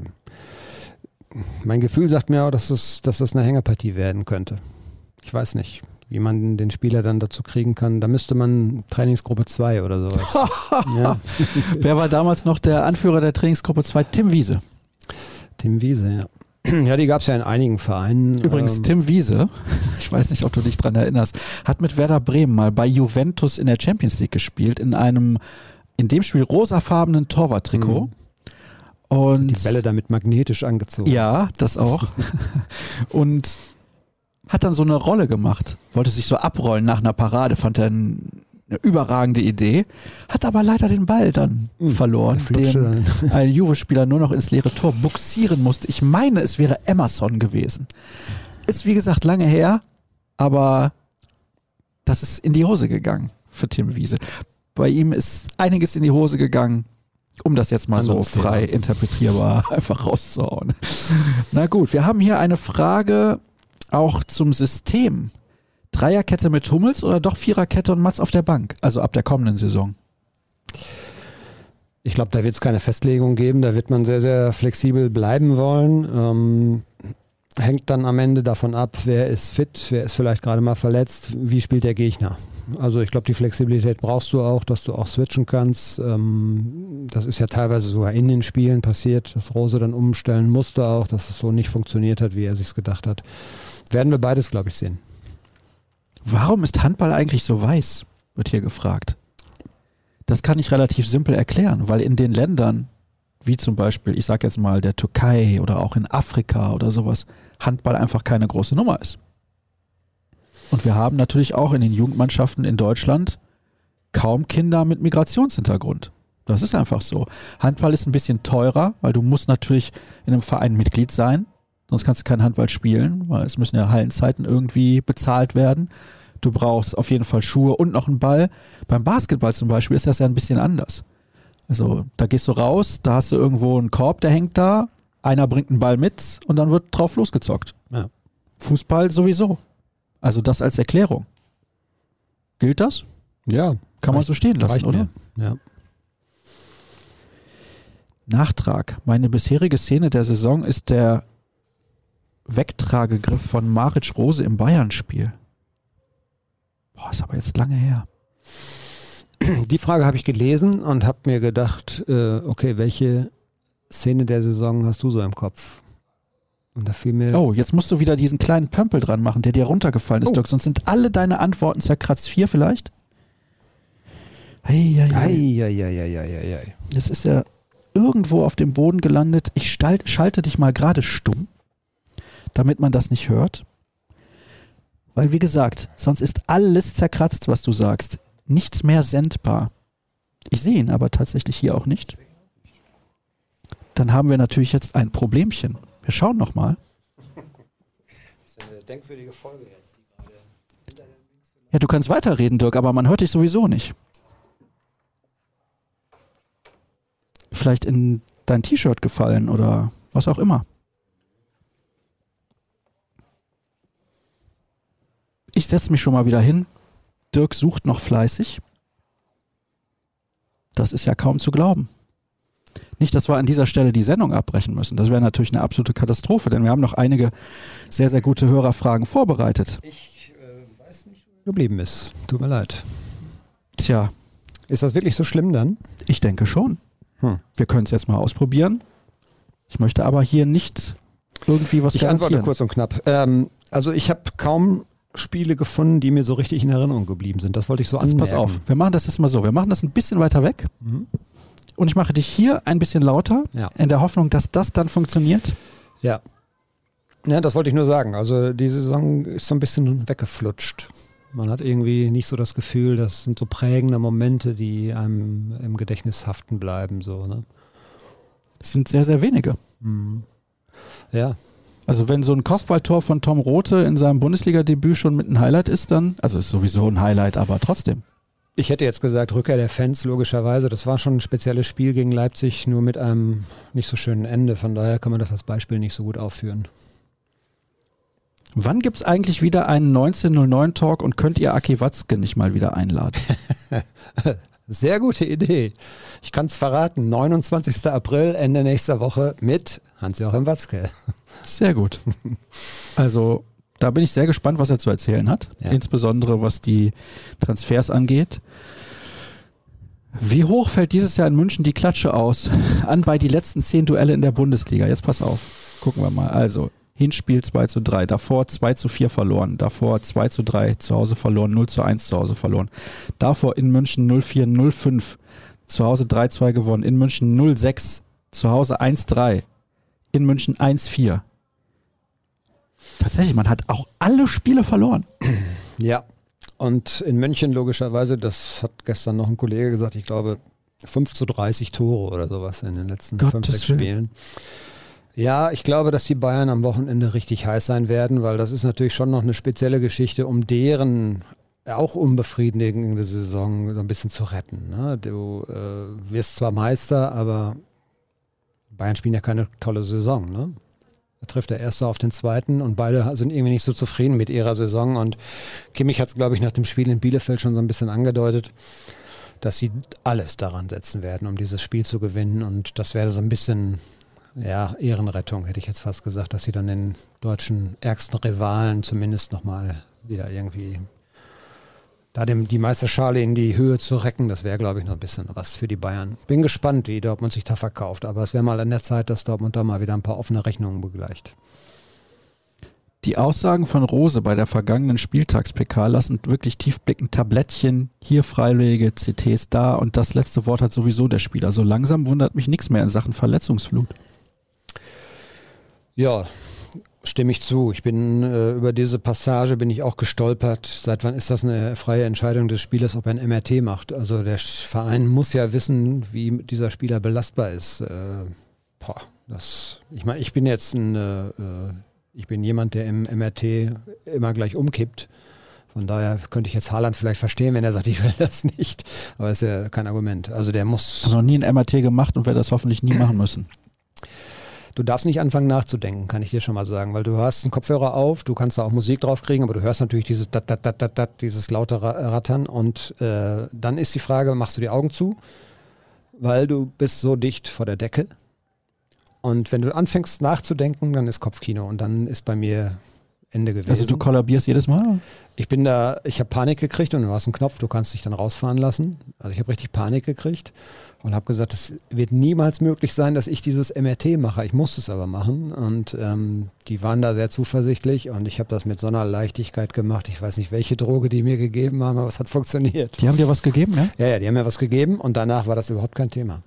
mein Gefühl sagt mir auch, dass es, dass das eine Hängerpartie werden könnte. Ich weiß nicht, wie man den Spieler dann dazu kriegen kann. Da müsste man Trainingsgruppe 2 oder sowas. ja. Wer war damals noch der Anführer der Trainingsgruppe 2? Tim Wiese. Tim Wiese, ja. Ja, die gab es ja in einigen Vereinen. Übrigens, ähm, Tim Wiese, ich weiß nicht, ob du dich dran erinnerst, hat mit Werder Bremen mal bei Juventus in der Champions League gespielt, in einem, in dem Spiel rosafarbenen Torwarttrikot. Mhm. Und die Bälle damit magnetisch angezogen. Ja, das auch. und hat dann so eine Rolle gemacht, wollte sich so abrollen nach einer Parade, fand er ein, eine überragende Idee, hat aber leider den Ball dann mhm, verloren, den ein Juve-Spieler nur noch ins leere Tor buxieren musste. Ich meine, es wäre Emerson gewesen. Ist wie gesagt lange her, aber das ist in die Hose gegangen für Tim Wiese. Bei ihm ist einiges in die Hose gegangen um das jetzt mal so frei Thema. interpretierbar einfach rauszuhauen. Na gut, wir haben hier eine Frage auch zum System. Dreierkette mit Hummels oder doch Viererkette und Mats auf der Bank? Also ab der kommenden Saison. Ich glaube, da wird es keine Festlegung geben. Da wird man sehr, sehr flexibel bleiben wollen. Ähm, hängt dann am Ende davon ab, wer ist fit, wer ist vielleicht gerade mal verletzt, wie spielt der Gegner. Also ich glaube, die Flexibilität brauchst du auch, dass du auch switchen kannst. Ähm, das ist ja teilweise sogar in den Spielen passiert, dass Rose dann umstellen musste auch, dass es so nicht funktioniert hat, wie er sich gedacht hat. Werden wir beides, glaube ich, sehen. Warum ist Handball eigentlich so weiß? Wird hier gefragt. Das kann ich relativ simpel erklären, weil in den Ländern, wie zum Beispiel, ich sage jetzt mal der Türkei oder auch in Afrika oder sowas, Handball einfach keine große Nummer ist. Und wir haben natürlich auch in den Jugendmannschaften in Deutschland kaum Kinder mit Migrationshintergrund. Das ist einfach so. Handball ist ein bisschen teurer, weil du musst natürlich in einem Verein Mitglied sein. Sonst kannst du kein Handball spielen, weil es müssen ja Hallenzeiten irgendwie bezahlt werden. Du brauchst auf jeden Fall Schuhe und noch einen Ball. Beim Basketball zum Beispiel ist das ja ein bisschen anders. Also da gehst du raus, da hast du irgendwo einen Korb, der hängt da, einer bringt einen Ball mit und dann wird drauf losgezockt. Ja. Fußball sowieso. Also das als Erklärung. Gilt das? Ja. Kann man so stehen lassen, oder? Mir. Ja. Nachtrag. Meine bisherige Szene der Saison ist der Wegtragegriff von Maric Rose im Bayern-Spiel. Boah, ist aber jetzt lange her. Die Frage habe ich gelesen und habe mir gedacht, äh, okay, welche Szene der Saison hast du so im Kopf? Und da fiel mir. Oh, jetzt musst du wieder diesen kleinen Pömpel dran machen, der dir runtergefallen ist, oh. Dirk. Sonst sind alle deine Antworten zerkratzt. Vier vielleicht? Hey, hey, hey. Ei, ei, ei, Jetzt ist er irgendwo auf dem Boden gelandet. Ich schalte dich mal gerade stumm, damit man das nicht hört. Weil, wie gesagt, sonst ist alles zerkratzt, was du sagst. Nichts mehr sendbar. Ich sehe ihn aber tatsächlich hier auch nicht. Dann haben wir natürlich jetzt ein Problemchen. Wir schauen nochmal. Das ist eine denkwürdige Folge jetzt. Ja, du kannst weiterreden, Dirk, aber man hört dich sowieso nicht. Vielleicht in dein T-Shirt gefallen oder was auch immer. Ich setze mich schon mal wieder hin. Dirk sucht noch fleißig. Das ist ja kaum zu glauben. Nicht, dass wir an dieser Stelle die Sendung abbrechen müssen. Das wäre natürlich eine absolute Katastrophe, denn wir haben noch einige sehr, sehr gute Hörerfragen vorbereitet. Ich äh, weiß nicht, wo geblieben ist. Tut mir leid. Tja. Ist das wirklich so schlimm dann? Ich denke schon. Hm. Wir können es jetzt mal ausprobieren. Ich möchte aber hier nicht irgendwie was Ich antworte kurz und knapp. Ähm, also ich habe kaum Spiele gefunden, die mir so richtig in Erinnerung geblieben sind. Das wollte ich so anmerken. Pass auf, wir machen das jetzt mal so. Wir machen das ein bisschen weiter weg. Mhm. Und ich mache dich hier ein bisschen lauter, ja. in der Hoffnung, dass das dann funktioniert. Ja. Ja, das wollte ich nur sagen. Also die Saison ist so ein bisschen weggeflutscht. Man hat irgendwie nicht so das Gefühl, das sind so prägende Momente, die einem im Gedächtnis haften bleiben. So, ne? Das sind sehr, sehr wenige. Mhm. Ja. Also wenn so ein Kopfballtor von Tom Rote in seinem Bundesliga-Debüt schon mit ein Highlight ist, dann, also ist sowieso ein Highlight, aber trotzdem. Ich hätte jetzt gesagt, Rückkehr der Fans, logischerweise. Das war schon ein spezielles Spiel gegen Leipzig, nur mit einem nicht so schönen Ende. Von daher kann man das als Beispiel nicht so gut aufführen. Wann gibt es eigentlich wieder einen 1909-Talk und könnt ihr Aki Watzke nicht mal wieder einladen? Sehr gute Idee. Ich kann es verraten. 29. April, Ende nächster Woche mit Hans-Joachim Watzke. Sehr gut. Also da bin ich sehr gespannt, was er zu erzählen hat. Ja. Insbesondere was die Transfers angeht. Wie hoch fällt dieses Jahr in München die Klatsche aus? An bei die letzten zehn Duelle in der Bundesliga. Jetzt pass auf. Gucken wir mal. Also, Hinspiel 2 zu 3, davor 2 zu 4 verloren, davor 2 zu 3 zu Hause verloren, 0 zu 1 zu Hause verloren, davor in München 0-4, 0-5, zu Hause 3-2 gewonnen, in München 0-6, zu Hause 1-3, in München 1-4. Tatsächlich, man hat auch alle Spiele verloren. Ja, und in München logischerweise, das hat gestern noch ein Kollege gesagt, ich glaube 5 zu 30 Tore oder sowas in den letzten 5, 6 Spielen. Ja, ich glaube, dass die Bayern am Wochenende richtig heiß sein werden, weil das ist natürlich schon noch eine spezielle Geschichte, um deren auch unbefriedigende Saison so ein bisschen zu retten. Ne? Du äh, wirst zwar Meister, aber Bayern spielen ja keine tolle Saison. Ne? Da trifft der Erste auf den Zweiten und beide sind irgendwie nicht so zufrieden mit ihrer Saison. Und Kimmich hat es, glaube ich, nach dem Spiel in Bielefeld schon so ein bisschen angedeutet, dass sie alles daran setzen werden, um dieses Spiel zu gewinnen. Und das wäre so ein bisschen ja, Ehrenrettung, hätte ich jetzt fast gesagt, dass sie dann den deutschen ärgsten Rivalen zumindest nochmal wieder irgendwie da dem, die Meisterschale in die Höhe zu recken, das wäre, glaube ich, noch ein bisschen was für die Bayern. Bin gespannt, wie Dortmund sich da verkauft, aber es wäre mal an der Zeit, dass Dortmund da mal wieder ein paar offene Rechnungen begleicht. Die Aussagen von Rose bei der vergangenen Spieltags-PK lassen wirklich tief blicken. Tablettchen, hier Freiwillige, CTs da und das letzte Wort hat sowieso der Spieler. So langsam wundert mich nichts mehr in Sachen Verletzungsflut. Ja, stimme ich zu. Ich bin äh, über diese Passage bin ich auch gestolpert. Seit wann ist das eine freie Entscheidung des Spielers, ob er ein MRT macht? Also der Verein muss ja wissen, wie dieser Spieler belastbar ist. Äh, boah, das, ich meine, ich bin jetzt ein, äh, äh ich bin jemand, der im MRT immer gleich umkippt. Von daher könnte ich jetzt Haaland vielleicht verstehen, wenn er sagt, ich will das nicht. Aber ist ja kein Argument. Also der muss. Habe noch nie ein MRT gemacht und werde das hoffentlich nie machen müssen. Du darfst nicht anfangen nachzudenken, kann ich dir schon mal sagen, weil du hast einen Kopfhörer auf, du kannst da auch Musik drauf kriegen, aber du hörst natürlich dieses dat, dat, dat, dat, dat, dieses laute Rattern und äh, dann ist die Frage, machst du die Augen zu, weil du bist so dicht vor der Decke und wenn du anfängst nachzudenken, dann ist Kopfkino und dann ist bei mir Ende gewesen. Also du kollabierst jedes Mal? Ich bin da, ich habe Panik gekriegt und du hast einen Knopf, du kannst dich dann rausfahren lassen. Also ich habe richtig Panik gekriegt und habe gesagt, es wird niemals möglich sein, dass ich dieses MRT mache. Ich muss es aber machen und ähm, die waren da sehr zuversichtlich und ich habe das mit so einer Leichtigkeit gemacht. Ich weiß nicht, welche Droge die mir gegeben haben, aber es hat funktioniert. Die haben dir was gegeben, ne? Ja, ja, die haben mir was gegeben und danach war das überhaupt kein Thema.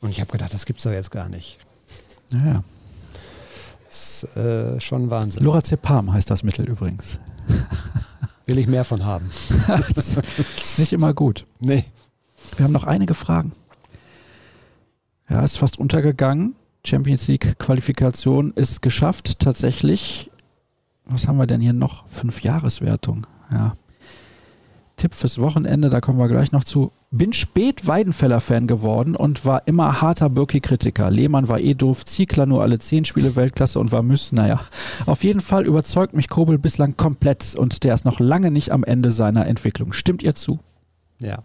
Und ich habe gedacht, das gibt's doch jetzt gar nicht. Ja, ja. Das ist äh, schon Wahnsinn. Lorazepam heißt das Mittel übrigens. Will ich mehr von haben. das ist nicht immer gut. Nee. Wir haben noch einige Fragen. Ja, ist fast untergegangen. Champions League Qualifikation ist geschafft. Tatsächlich, was haben wir denn hier noch? Fünf Jahreswertung. Ja. Tipp fürs Wochenende, da kommen wir gleich noch zu. Bin spät Weidenfeller-Fan geworden und war immer harter Birki-Kritiker. Lehmann war eh doof, Ziegler nur alle zehn Spiele Weltklasse und war Müss, naja. Auf jeden Fall überzeugt mich Kobel bislang komplett und der ist noch lange nicht am Ende seiner Entwicklung. Stimmt ihr zu? Ja.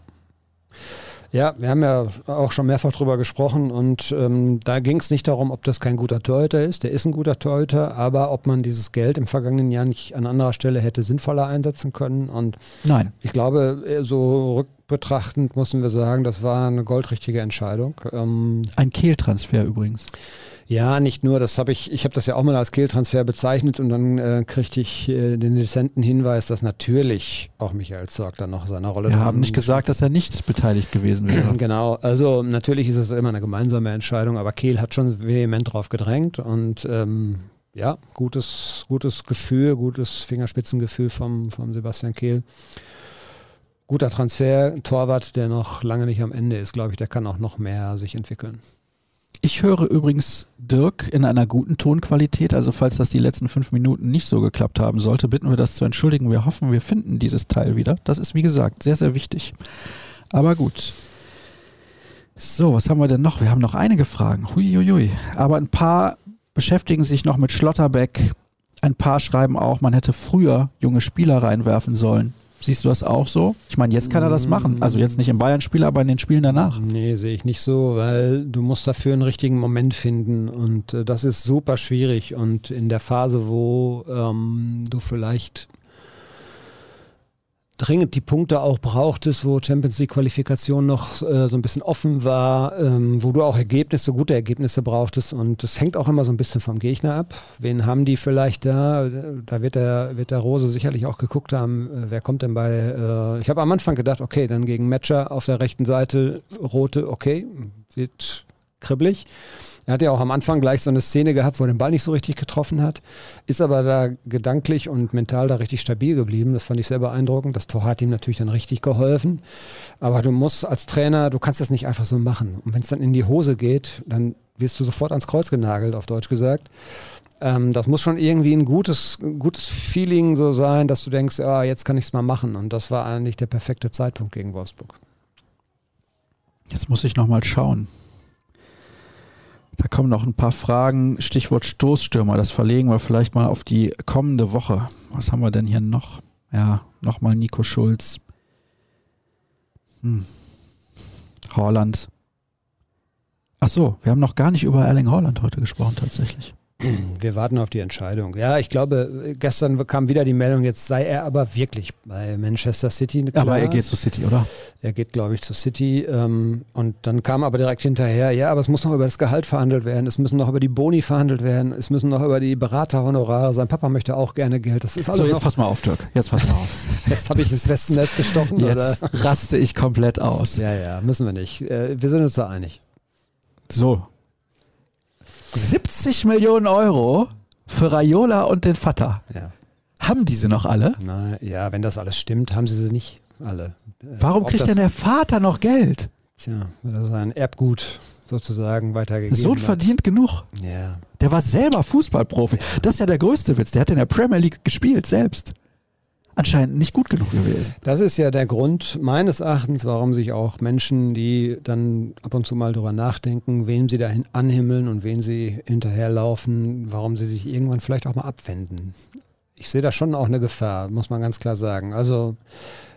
Ja, wir haben ja auch schon mehrfach drüber gesprochen und ähm, da ging es nicht darum, ob das kein guter Torhüter ist. Der ist ein guter Torhüter, aber ob man dieses Geld im vergangenen Jahr nicht an anderer Stelle hätte sinnvoller einsetzen können. Und Nein. ich glaube, äh, so rückbetrachtend müssen wir sagen, das war eine goldrichtige Entscheidung. Ähm, ein Kehltransfer übrigens. Ja, nicht nur, das habe ich, ich habe das ja auch mal als Kehltransfer bezeichnet und dann äh, kriegte ich äh, den dezenten Hinweis, dass natürlich auch Michael Zorg dann noch seine Rolle Wir haben nicht gesagt, dass er nicht beteiligt gewesen wäre. genau, also natürlich ist es immer eine gemeinsame Entscheidung, aber Kehl hat schon vehement drauf gedrängt und ähm, ja, gutes, gutes Gefühl, gutes Fingerspitzengefühl vom, vom Sebastian Kehl. Guter Transfer, Torwart, der noch lange nicht am Ende ist, glaube ich, der kann auch noch mehr sich entwickeln. Ich höre übrigens Dirk in einer guten Tonqualität. Also falls das die letzten fünf Minuten nicht so geklappt haben sollte, bitten wir das zu entschuldigen. Wir hoffen, wir finden dieses Teil wieder. Das ist, wie gesagt, sehr, sehr wichtig. Aber gut. So, was haben wir denn noch? Wir haben noch einige Fragen. Huiuiui. Aber ein paar beschäftigen sich noch mit Schlotterbeck. Ein paar schreiben auch, man hätte früher junge Spieler reinwerfen sollen. Siehst du das auch so? Ich meine, jetzt kann er das machen. Also jetzt nicht im Bayern-Spiel, aber in den Spielen danach. Nee, sehe ich nicht so, weil du musst dafür einen richtigen Moment finden und äh, das ist super schwierig und in der Phase, wo ähm, du vielleicht dringend die Punkte auch brauchtest, wo Champions League Qualifikation noch äh, so ein bisschen offen war, ähm, wo du auch Ergebnisse, gute Ergebnisse brauchtest und das hängt auch immer so ein bisschen vom Gegner ab. Wen haben die vielleicht da? Da wird der, wird der Rose sicherlich auch geguckt haben, äh, wer kommt denn bei, äh, ich habe am Anfang gedacht, okay, dann gegen Matcher auf der rechten Seite, rote, okay, wird kribbelig. Er hat ja auch am Anfang gleich so eine Szene gehabt, wo er den Ball nicht so richtig getroffen hat, ist aber da gedanklich und mental da richtig stabil geblieben. Das fand ich sehr beeindruckend. Das Tor hat ihm natürlich dann richtig geholfen. Aber du musst als Trainer, du kannst das nicht einfach so machen. Und wenn es dann in die Hose geht, dann wirst du sofort ans Kreuz genagelt, auf Deutsch gesagt. Ähm, das muss schon irgendwie ein gutes, gutes Feeling so sein, dass du denkst, ja, jetzt kann ich es mal machen. Und das war eigentlich der perfekte Zeitpunkt gegen Wolfsburg. Jetzt muss ich nochmal schauen. Da kommen noch ein paar Fragen. Stichwort Stoßstürmer. Das verlegen wir vielleicht mal auf die kommende Woche. Was haben wir denn hier noch? Ja, nochmal Nico Schulz. Hm. Holland. Ach so, wir haben noch gar nicht über Erling Holland heute gesprochen tatsächlich. Wir warten auf die Entscheidung. Ja, ich glaube, gestern kam wieder die Meldung, jetzt sei er aber wirklich bei Manchester City. Klar. Aber er geht zu City, oder? Er geht, glaube ich, zu City. Ähm, und dann kam aber direkt hinterher, ja, aber es muss noch über das Gehalt verhandelt werden, es müssen noch über die Boni verhandelt werden, es müssen noch über die Beraterhonorare. Sein Papa möchte auch gerne Geld. Das ist alles so, jetzt noch, pass mal auf, Dirk. Jetzt pass mal auf. jetzt habe ich ins Westennetz gestochen. Jetzt oder? raste ich komplett aus. Ja, ja, müssen wir nicht. Äh, wir sind uns da einig. So, 70 Millionen Euro für Raiola und den Vater. Ja. Haben diese noch alle? Na, ja, wenn das alles stimmt, haben sie sie nicht alle. Warum kriegt denn der Vater noch Geld? Tja, weil er sein Erbgut sozusagen weitergegeben Der Sohn hat. verdient genug. Ja. Der war selber Fußballprofi. Das ist ja der größte Witz. Der hat in der Premier League gespielt, selbst. Anscheinend nicht gut genug gewesen. Das ist ja der Grund meines Erachtens, warum sich auch Menschen, die dann ab und zu mal darüber nachdenken, wem sie dahin anhimmeln und wen sie hinterherlaufen, warum sie sich irgendwann vielleicht auch mal abwenden. Ich sehe da schon auch eine Gefahr, muss man ganz klar sagen. Also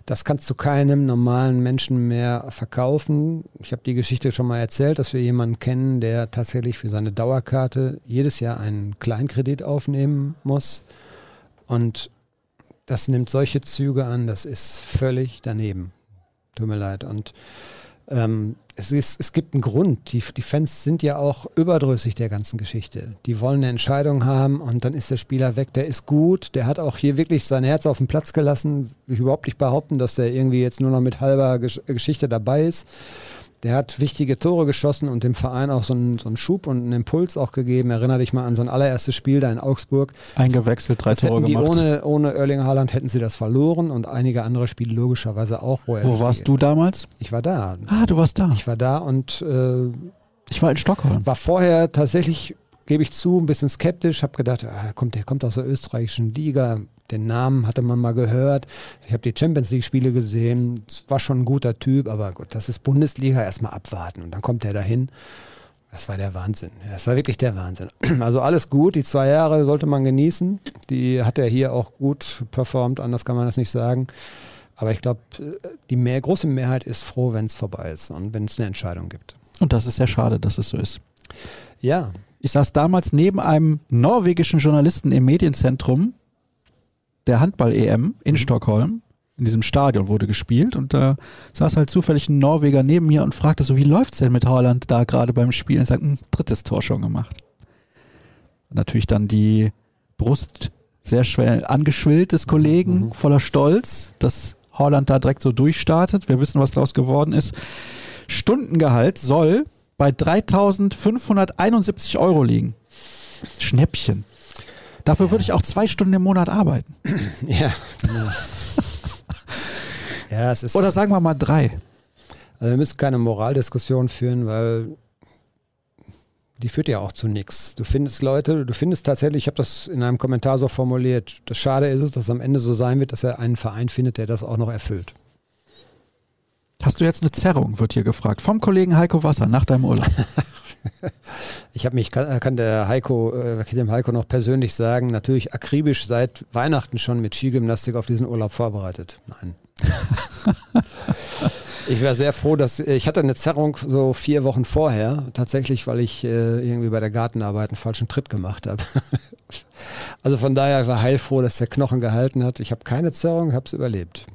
das kannst du keinem normalen Menschen mehr verkaufen. Ich habe die Geschichte schon mal erzählt, dass wir jemanden kennen, der tatsächlich für seine Dauerkarte jedes Jahr einen Kleinkredit aufnehmen muss. Und das nimmt solche Züge an, das ist völlig daneben. Tut mir leid. Und ähm, es, ist, es gibt einen Grund. Die, die Fans sind ja auch überdrüssig der ganzen Geschichte. Die wollen eine Entscheidung haben und dann ist der Spieler weg. Der ist gut. Der hat auch hier wirklich sein Herz auf den Platz gelassen. Ich überhaupt nicht behaupten, dass der irgendwie jetzt nur noch mit halber Gesch Geschichte dabei ist. Der hat wichtige Tore geschossen und dem Verein auch so einen, so einen Schub und einen Impuls auch gegeben. Erinnere dich mal an sein allererstes Spiel da in Augsburg. Eingewechselt, drei Das Tore die gemacht. ohne, ohne Erling Haaland hätten sie das verloren und einige andere Spiele logischerweise auch. Wo, er Wo warst du damals? Ich war da. Ah, du warst da. Ich war da und äh, Ich war in Stockholm. war vorher tatsächlich, gebe ich zu, ein bisschen skeptisch. Habe gedacht, ah, kommt, der kommt aus der österreichischen Liga. Den Namen hatte man mal gehört. Ich habe die Champions League-Spiele gesehen. Es war schon ein guter Typ, aber gut, das ist Bundesliga. Erstmal abwarten und dann kommt er dahin. Das war der Wahnsinn. Das war wirklich der Wahnsinn. Also alles gut. Die zwei Jahre sollte man genießen. Die hat er hier auch gut performt. Anders kann man das nicht sagen. Aber ich glaube, die mehr, große Mehrheit ist froh, wenn es vorbei ist und wenn es eine Entscheidung gibt. Und das ist sehr schade, dass es so ist. Ja, Ich saß damals neben einem norwegischen Journalisten im Medienzentrum der Handball-EM in Stockholm. In diesem Stadion wurde gespielt und da saß halt zufällig ein Norweger neben mir und fragte so, wie läuft's denn mit Holland da gerade beim Spiel? Und ich sagte, ein drittes Tor schon gemacht. Und natürlich dann die Brust sehr schwer angeschwillt des Kollegen, voller Stolz, dass Holland da direkt so durchstartet. Wir wissen, was daraus geworden ist. Stundengehalt soll bei 3.571 Euro liegen. Schnäppchen. Dafür würde ich auch zwei Stunden im Monat arbeiten. Ja. ja, es ist. Oder sagen wir mal drei. Also wir müssen keine Moraldiskussion führen, weil die führt ja auch zu nichts. Du findest Leute, du findest tatsächlich, ich habe das in einem Kommentar so formuliert, das Schade ist es, dass es am Ende so sein wird, dass er einen Verein findet, der das auch noch erfüllt. Hast du jetzt eine Zerrung, wird hier gefragt, vom Kollegen Heiko Wasser nach deinem Urlaub? ich habe mich, kann, kann, der Heiko, äh, kann dem Heiko noch persönlich sagen, natürlich akribisch seit Weihnachten schon mit Skigymnastik auf diesen Urlaub vorbereitet. Nein. Ich wäre sehr froh, dass ich hatte eine Zerrung so vier Wochen vorher, tatsächlich, weil ich äh, irgendwie bei der Gartenarbeit einen falschen Tritt gemacht habe. also von daher war heilfroh, dass der Knochen gehalten hat. Ich habe keine Zerrung, habe es überlebt.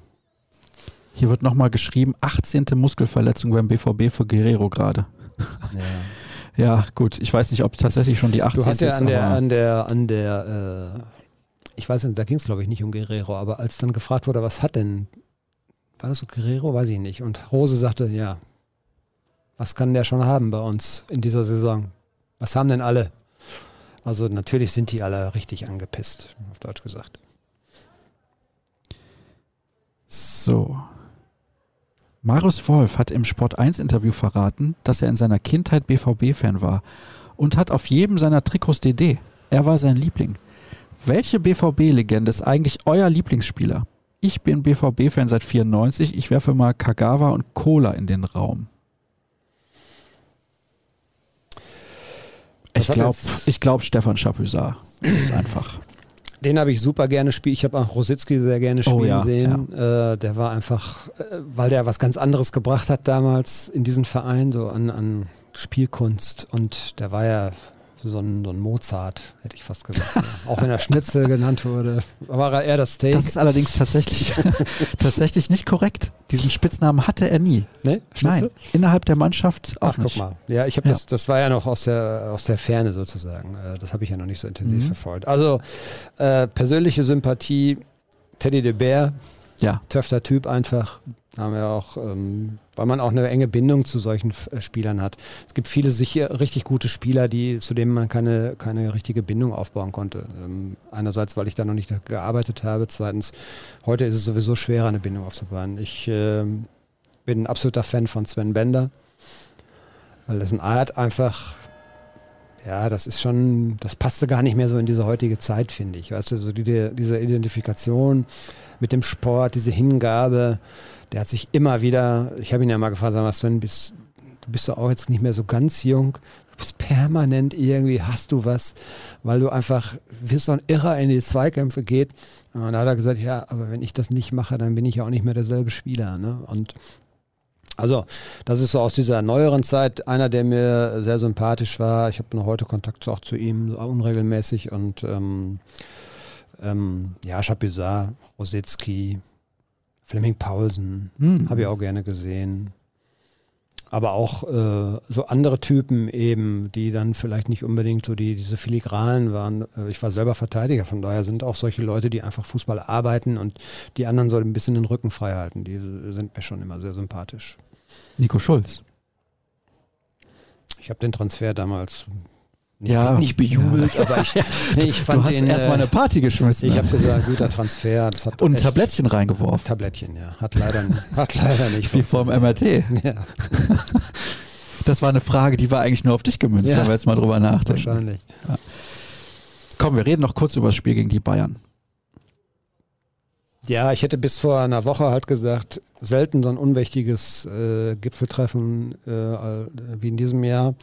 Hier wird nochmal geschrieben, 18. Muskelverletzung beim BVB für Guerrero gerade. Ja. ja. gut. Ich weiß nicht, ob es tatsächlich schon die 18. Du hast ja an der, an der, an der, äh, ich weiß nicht, da ging es glaube ich nicht um Guerrero, aber als dann gefragt wurde, was hat denn war das so Guerrero? Weiß ich nicht. Und Rose sagte, ja, was kann der schon haben bei uns in dieser Saison? Was haben denn alle? Also natürlich sind die alle richtig angepisst, auf Deutsch gesagt. So. Marius Wolf hat im Sport 1 Interview verraten, dass er in seiner Kindheit BVB-Fan war und hat auf jedem seiner Trikots DD. Er war sein Liebling. Welche BVB-Legende ist eigentlich euer Lieblingsspieler? Ich bin BVB-Fan seit 94. Ich werfe mal Kagawa und Cola in den Raum. Ich glaube, glaub Stefan Chapuisat. Das ist einfach. Den habe ich super gerne spielen. Ich habe auch Rositzky sehr gerne oh spielen oh, ja, sehen. Ja. Äh, der war einfach, äh, weil der was ganz anderes gebracht hat damals in diesen Verein, so an, an Spielkunst. Und der war ja so ein, so ein Mozart, hätte ich fast gesagt. ja. Auch wenn er Schnitzel genannt wurde, war er eher das Steak. Das ist allerdings tatsächlich, tatsächlich nicht korrekt. Diesen Spitznamen hatte er nie. Nee? Nein, innerhalb der Mannschaft auch Ach, nicht. guck mal. Ja, ich habe ja. das, das war ja noch aus der, aus der Ferne sozusagen. Äh, das habe ich ja noch nicht so intensiv mhm. verfolgt. Also, äh, persönliche Sympathie, Teddy de Beer. Ja. Töfter Typ einfach. Haben wir auch, ähm, weil man auch eine enge Bindung zu solchen äh, Spielern hat. Es gibt viele sicher richtig gute Spieler, die, zu denen man keine, keine richtige Bindung aufbauen konnte. Ähm, einerseits, weil ich da noch nicht gearbeitet habe. Zweitens, heute ist es sowieso schwerer, eine Bindung aufzubauen. Ich äh, bin ein absoluter Fan von Sven Bender, weil das ein Art einfach, ja, das ist schon, das passte gar nicht mehr so in diese heutige Zeit, finde ich. Weißt du, so die, diese Identifikation mit dem Sport, diese Hingabe, der hat sich immer wieder, ich habe ihn ja mal gefragt, sag mal, Sven, bist, du bist doch auch jetzt nicht mehr so ganz jung, du bist permanent irgendwie, hast du was, weil du einfach, wie so ein Irrer in die Zweikämpfe geht. Und da hat er gesagt, ja, aber wenn ich das nicht mache, dann bin ich ja auch nicht mehr derselbe Spieler. Ne? Und also, das ist so aus dieser neueren Zeit einer, der mir sehr sympathisch war. Ich habe noch heute Kontakt auch zu ihm, unregelmäßig. Und ähm, ähm, ja, Chapuisat, Rositzky, Fleming Paulsen mhm. habe ich auch gerne gesehen. Aber auch äh, so andere Typen eben, die dann vielleicht nicht unbedingt so die, diese Filigranen waren. Äh, ich war selber Verteidiger, von daher sind auch solche Leute, die einfach Fußball arbeiten und die anderen so ein bisschen den Rücken frei halten. Die sind mir schon immer sehr sympathisch. Nico Schulz. Ich habe den Transfer damals nicht, ja. nicht bejubelt, ja. aber ich, nee, ich fand du hast den, erstmal eine äh, Party geschmissen. Ich habe gesagt, guter Transfer. Und ein Tablettchen reingeworfen. Tablettchen, ja. Hat leider, hat leider nicht. Wie vom MRT. Ja. Das war eine Frage, die war eigentlich nur auf dich gemünzt, ja. wenn wir jetzt mal drüber nachdenken. Wahrscheinlich. Ja. Komm, wir reden noch kurz über das Spiel gegen die Bayern. Ja, ich hätte bis vor einer Woche halt gesagt, selten so ein unwichtiges äh, Gipfeltreffen äh, wie in diesem Jahr.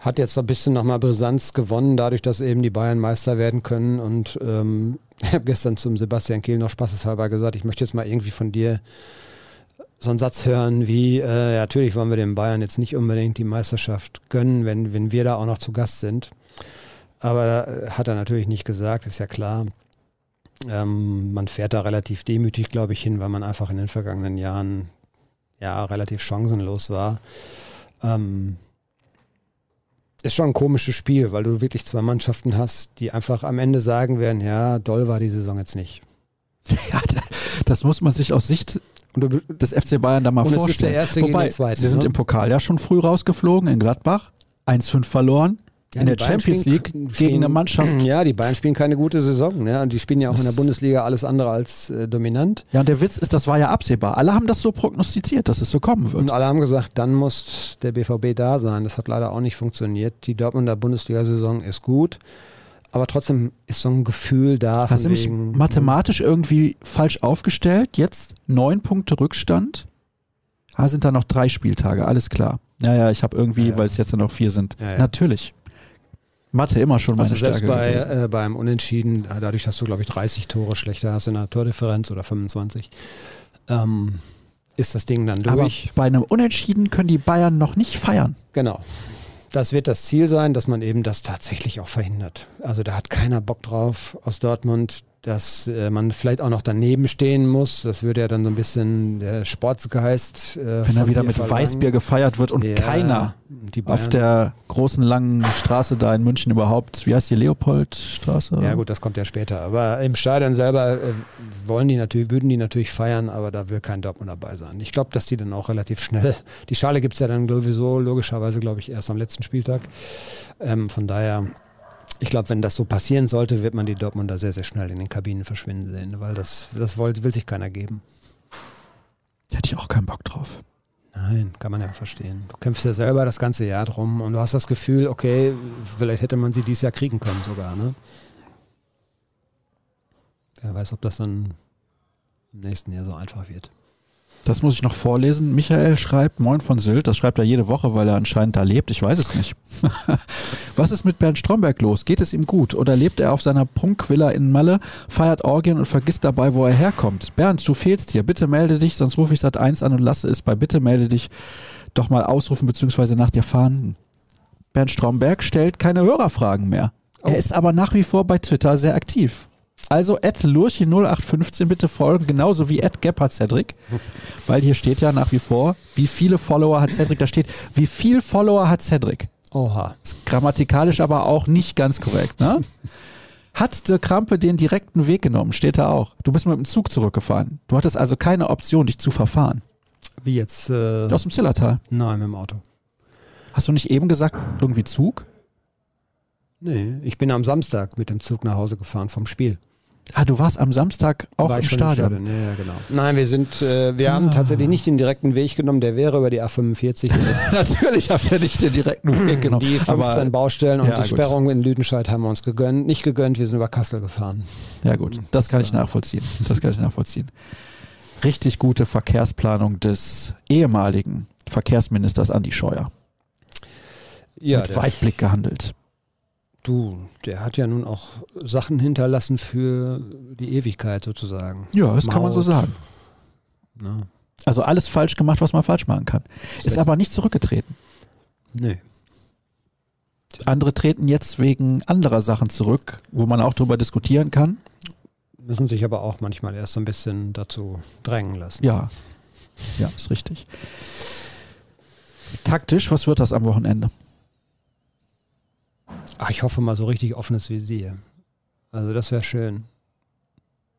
Hat jetzt ein bisschen nochmal Brisanz gewonnen, dadurch, dass eben die Bayern Meister werden können. Und ähm, ich habe gestern zum Sebastian Kehl noch spaßeshalber gesagt, ich möchte jetzt mal irgendwie von dir so einen Satz hören wie, äh, natürlich wollen wir den Bayern jetzt nicht unbedingt die Meisterschaft gönnen, wenn, wenn wir da auch noch zu Gast sind. Aber äh, hat er natürlich nicht gesagt, ist ja klar. Ähm, man fährt da relativ demütig, glaube ich, hin, weil man einfach in den vergangenen Jahren ja relativ chancenlos war. Ähm, ist schon ein komisches Spiel, weil du wirklich zwei Mannschaften hast, die einfach am Ende sagen werden, ja, doll war die Saison jetzt nicht. Ja, das muss man sich aus Sicht des FC Bayern da mal und vorstellen. Es ist der erste Wobei, sie sind ne? im Pokal ja schon früh rausgeflogen in Gladbach, 1-5 verloren, Ja, in der Champions spielen- League spielen- gegen eine Mannschaft. Ja, die Bayern spielen keine gute Saison. Ne? Und die spielen ja auch in der Das- Bundesliga alles andere als äh, dominant. Ja, und der Witz ist, das war ja absehbar. Alle haben das so prognostiziert, dass es so kommen wird. Und alle haben gesagt, dann muss der BVB da sein. Das hat leider auch nicht funktioniert. Die Dortmunder Bundesliga-Saison ist gut. Aber trotzdem ist so ein Gefühl da. Hast du mich mathematisch irgendwie falsch aufgestellt? Jetzt neun Punkte Rückstand. Ah, sind da noch drei Spieltage, alles klar. Ja, ja, ich habe irgendwie, Ja, ja. weil es jetzt nur noch vier sind. Ja, ja. Natürlich. Mathe immer schon meine Also selbst Stärke bei, gewesen. äh, beim Unentschieden, äh, dadurch, dass du, glaube ich, 30 Tore schlechter hast in der Tordifferenz oder 25, ähm, ist das Ding dann Aber durch. bei einem Unentschieden können die Bayern noch nicht feiern. Genau. Das wird das Ziel sein, dass man eben das tatsächlich auch verhindert. Also da hat keiner Bock drauf aus Dortmund, dass äh, man vielleicht auch noch daneben stehen muss. Das würde ja dann so ein bisschen der Sportsgeist. Äh, Wenn er wieder mit verlangen. Weißbier gefeiert wird und Ja, keiner die auf der großen langen Straße da in München überhaupt, wie heißt die, Leopoldstraße? Ja gut, das kommt ja später. Aber im Stadion selber äh, wollen die natürlich, würden die natürlich feiern, aber da will kein Dortmund dabei sein. Ich glaube, dass die dann auch relativ schnell. Die Schale gibt es ja dann sowieso logischerweise, glaube ich, erst am letzten Spieltag. Ähm, von daher, ich glaube, wenn das so passieren sollte, wird man die Dortmunder sehr, sehr schnell in den Kabinen verschwinden sehen, weil das, das will, will sich keiner geben. Hätte ich auch keinen Bock drauf. Nein, kann man ja verstehen. Du kämpfst ja selber das ganze Jahr drum und du hast das Gefühl, okay, vielleicht hätte man sie dieses Jahr kriegen können sogar, ne? Wer weiß, ob das dann im nächsten Jahr so einfach wird. Das muss ich noch vorlesen. Michael schreibt, Moin von Sylt. Das schreibt er jede Woche, weil er anscheinend da lebt. Ich weiß es nicht. Was ist mit Bernd Stromberg los? Geht es ihm gut? Oder lebt er auf seiner Prunkvilla in Malle, feiert Orgien und vergisst dabei, wo er herkommt? Bernd, du fehlst hier. Bitte melde dich, sonst rufe ich Sat 1 an und lasse es bei Bitte melde dich doch mal ausrufen bzw. nach dir fahnden. Bernd Stromberg stellt keine Hörerfragen mehr. Er ist aber nach wie vor bei Twitter sehr aktiv. Also Lurchi0815 bitte folgen, genauso wie Cedric, weil hier steht ja nach wie vor, wie viele Follower hat Cedric, da steht, wie viel Follower hat Cedric. Oha. Ist grammatikalisch aber auch nicht ganz korrekt, ne? Hat der Krampe den direkten Weg genommen, steht da auch. Du bist mit dem Zug zurückgefahren. Du hattest also keine Option, dich zu verfahren. Wie jetzt? Äh, Aus dem Zillertal. nein, mit dem Auto. Hast du nicht eben gesagt, irgendwie Zug? Nee, ich bin am Samstag mit dem Zug nach Hause gefahren vom Spiel. Ah, du warst am Samstag auch War im ich schon Stadion. Ja, genau. Nein, wir sind, äh, wir haben Ah. tatsächlich nicht den direkten Weg genommen, der wäre über die A45. Natürlich habt ihr nicht den direkten Weg genommen. Die 15 aber, Baustellen und Ja, die gut. Sperrung in Lüdenscheid haben wir uns gegönnt. Nicht gegönnt, wir sind über Kassel gefahren. ja gut, das kann ich nachvollziehen. Das kann ich nachvollziehen. Richtig gute Verkehrsplanung des ehemaligen Verkehrsministers Andi Scheuer. Ja, Mit Weitblick gehandelt. Du, der hat ja nun auch Sachen hinterlassen für die Ewigkeit sozusagen. Ja, das kann man so Maut. sagen. Ne? Also alles falsch gemacht, was man falsch machen kann. Ist Sehr- aber nicht zurückgetreten. Nee. Andere treten jetzt wegen anderer Sachen zurück, wo man auch drüber diskutieren kann. Müssen sich aber auch manchmal erst so ein bisschen dazu drängen lassen. Ja, ja, ist richtig. Taktisch, was wird das am Wochenende? Ach, ich hoffe mal so richtig offenes Visier. Also das wäre schön.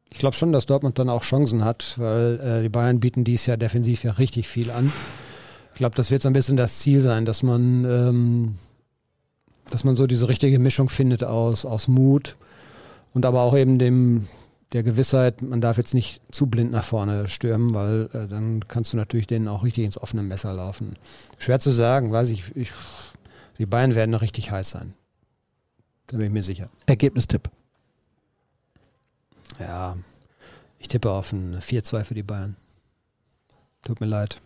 Ich glaube schon, dass Dortmund dann auch Chancen hat, weil äh, die Bayern bieten dies Jahr defensiv ja richtig viel an. Ich glaube, das wird so ein bisschen das Ziel sein, dass man, ähm, dass man so diese richtige Mischung findet aus, aus Mut und aber auch eben dem der Gewissheit, man darf jetzt nicht zu blind nach vorne stürmen, weil äh, dann kannst du natürlich denen auch richtig ins offene Messer laufen. Schwer zu sagen, weiß ich. ich die Bayern werden noch richtig heiß sein. Da bin ich mir sicher. Ergebnistipp. Ja, ich tippe auf ein 4-2 für die Bayern. Tut mir leid.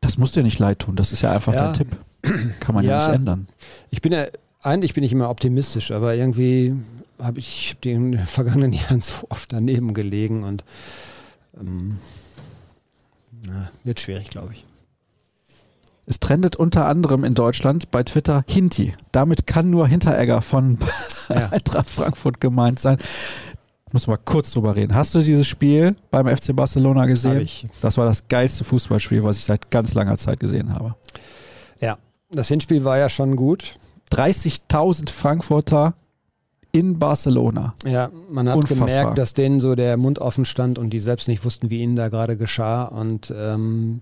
Das muss dir nicht leid tun, das ist ja einfach Ja. dein Tipp. Kann man ja, Ja. nicht ändern. Ich bin ja, eigentlich bin ich immer optimistisch, aber irgendwie habe ich in den vergangenen Jahren so oft daneben gelegen und ähm, na, wird schwierig, glaube ich. Es trendet unter anderem in Deutschland bei Twitter Hinti. Damit kann nur Hinteregger von Ja. Eintracht Frankfurt gemeint sein. Muss mal kurz drüber reden. Hast du dieses Spiel beim FC Barcelona gesehen? Das war das geilste Fußballspiel, was ich seit ganz langer Zeit gesehen habe. Ja, das Hinspiel war ja schon gut. 30.000 Frankfurter in Barcelona. Ja, man hat Unfassbar. gemerkt, dass denen so der Mund offen stand und die selbst nicht wussten, wie ihnen da gerade geschah. Und ähm,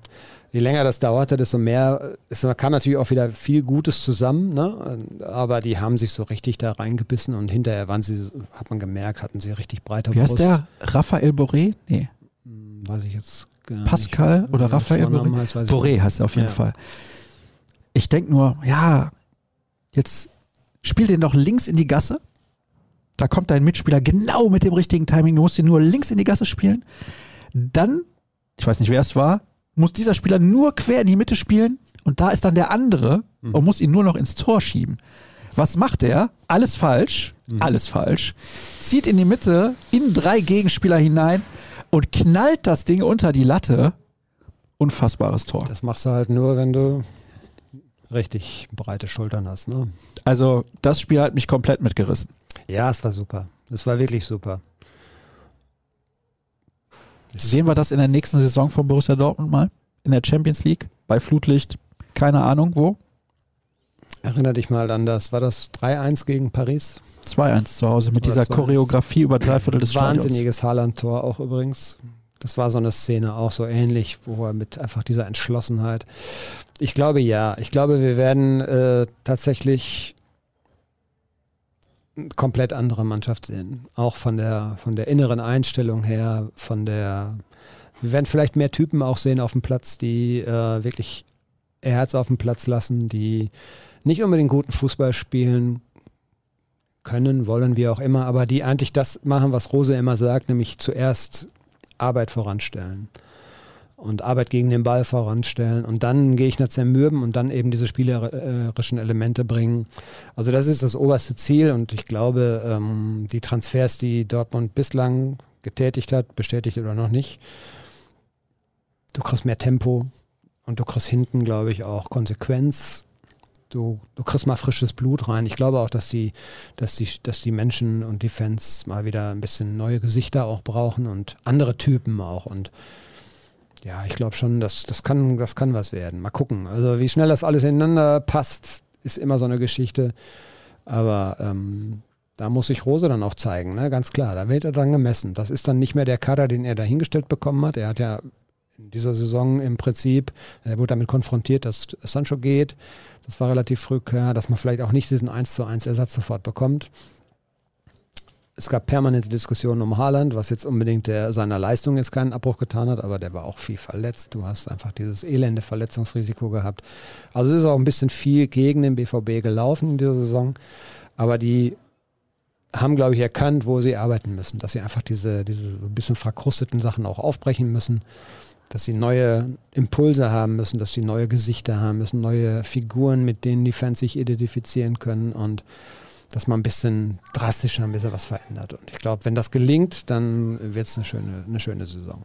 je länger das dauerte, desto mehr, es kam natürlich auch wieder viel Gutes zusammen, ne? aber die haben sich so richtig da reingebissen und hinterher waren sie, hat man gemerkt, hatten sie richtig breite Wie heißt Brust. der? Raphael Boré? Nee. Hm, Weiß ich jetzt gar Pascal nicht. oder Raphael Vornamen Boré? heißt, Boré heißt er auf jeden Ja. Fall. Ich denke nur, ja, jetzt spiel den doch links in die Gasse. Da kommt dein Mitspieler genau mit dem richtigen Timing. Du musst ihn nur links in die Gasse spielen. Dann, ich weiß nicht, wer es war, muss dieser Spieler nur quer in die Mitte spielen und da ist dann der andere Mhm. und muss ihn nur noch ins Tor schieben. Was macht er? Alles falsch, Mhm. alles falsch. Zieht in die Mitte, in drei Gegenspieler hinein und knallt das Ding unter die Latte. Unfassbares Tor. Das machst du halt nur, wenn du richtig breite Schultern hast. Ne? Also das Spiel hat mich komplett mitgerissen. Ja, es war super. Es war wirklich super. Sehen wir das in der nächsten Saison von Borussia Dortmund mal? In der Champions League? Bei Flutlicht? Keine Ahnung wo? Erinner dich mal an das, war das 3-1 gegen Paris? 2-1 zu Hause mit Oder dieser 2-1. Choreografie über drei Viertel des. Wahnsinniges Haaland-Tor auch übrigens. Das war so eine Szene auch so ähnlich, wo er mit einfach dieser Entschlossenheit. Ich glaube ja. Ich glaube, wir werden äh, tatsächlich eine komplett andere Mannschaft sehen. Auch von der, von der inneren Einstellung her, von der. Wir werden vielleicht mehr Typen auch sehen auf dem Platz, die äh, wirklich ihr Herz auf dem Platz lassen, die nicht unbedingt guten Fußball spielen, können, wollen, wie auch immer, aber die eigentlich das machen, was Rose immer sagt, nämlich zuerst Arbeit voranstellen und Arbeit gegen den Ball voranstellen und dann Gegner zermürben und dann eben diese spielerischen Elemente bringen. Also das ist das oberste Ziel und ich glaube, ähm, die Transfers, die Dortmund bislang getätigt hat, bestätigt oder noch nicht, du kriegst mehr Tempo und du kriegst hinten, glaube ich, auch Konsequenz. Du, du kriegst mal frisches Blut rein. Ich glaube auch, dass die, dass die, dass die Menschen und die Fans mal wieder ein bisschen neue Gesichter auch brauchen und andere Typen auch. Und ja, ich glaube schon, dass das kann, das kann was werden. Mal gucken. Also wie schnell das alles ineinander passt, ist immer so eine Geschichte. Aber ähm, da muss sich Rose dann auch zeigen, ne? ganz klar. Da wird er dann gemessen. Das ist dann nicht mehr der Kader, den er dahingestellt bekommen hat. Er hat ja in dieser Saison im Prinzip, er wurde damit konfrontiert, dass Sancho geht. Das war relativ früh klar, dass man vielleicht auch nicht diesen 1 zu 1 Ersatz sofort bekommt. Es gab permanente Diskussionen um Haaland, was jetzt unbedingt der, seiner Leistung jetzt keinen Abbruch getan hat, aber der war auch viel verletzt. Du hast einfach dieses elende Verletzungsrisiko gehabt. Also es ist auch ein bisschen viel gegen den BVB gelaufen in dieser Saison, aber die haben, glaube ich, erkannt, wo sie arbeiten müssen, dass sie einfach diese, diese ein bisschen verkrusteten Sachen auch aufbrechen müssen, dass sie neue Impulse haben müssen, dass sie neue Gesichter haben müssen, neue Figuren, mit denen die Fans sich identifizieren können und dass man ein bisschen drastischer ein bisschen was verändert. Und ich glaube, wenn das gelingt, dann wird es eine schöne, eine schöne Saison.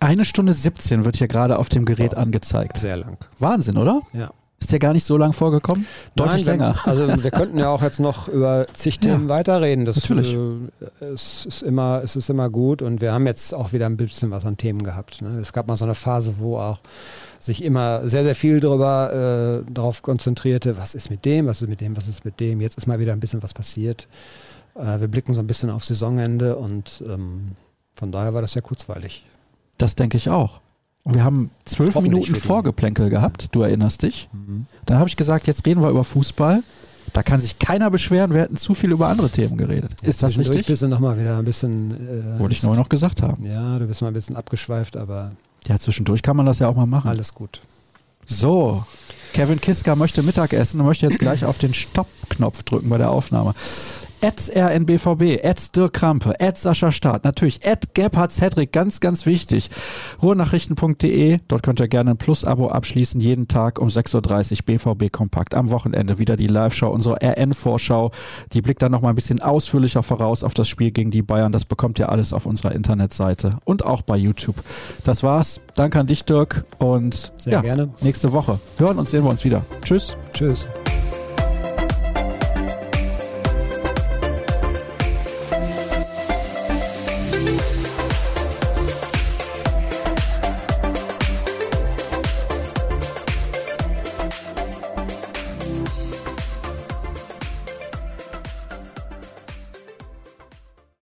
Eine Stunde 17 wird hier gerade auf dem Gerät angezeigt. Sehr lang. Wahnsinn, oder? Ja. Ist der gar nicht so lang vorgekommen? Deutlich Nein, wenn- länger. Also wir könnten ja auch jetzt noch über zig Themen weiterreden. Das natürlich. Äh, es ist immer, es ist immer gut und wir haben jetzt auch wieder ein bisschen was an Themen gehabt. Ne? Es gab mal so eine Phase, wo auch sich immer sehr, sehr viel darüber äh, darauf konzentrierte, was ist mit dem, was ist mit dem, was ist mit dem. Jetzt ist mal wieder ein bisschen was passiert. Äh, wir blicken so ein bisschen auf Saisonende und ähm, von daher war das sehr kurzweilig. Das denke ich auch. Wir haben zwölf Minuten. Vorgeplänkel gehabt, du erinnerst dich. Dann habe ich gesagt, jetzt reden wir über Fußball. Da kann sich keiner beschweren, wir hätten zu viel über andere Themen geredet. Ist das richtig? bist du nochmal wieder ein bisschen. Äh, Wollte ich nur noch gesagt haben. Ja, du bist mal ein bisschen abgeschweift, aber Ja, zwischendurch kann man das ja auch mal machen. alles gut. So, Kevin Kiska möchte Mittagessen und möchte jetzt gleich auf den Stopp-Knopf drücken bei der Aufnahme. At RNBVB, at Dirk Krampe, at Sascha Staat, natürlich at Gebhard Cedric, ganz, ganz wichtig. Ruhrnachrichten.de, dort könnt ihr gerne ein Plus-Abo abschließen, jeden Tag um 6.30 Uhr BVB Kompakt. Am Wochenende wieder die Live-Show, unsere RN-Vorschau. Die blickt dann nochmal ein bisschen ausführlicher voraus auf das Spiel gegen die Bayern. Das bekommt ihr alles auf unserer Internetseite und auch bei YouTube. Das war's. Danke an dich, Dirk. Und Sehr ja, gerne. nächste Woche hören und sehen wir uns wieder. Tschüss. Tschüss.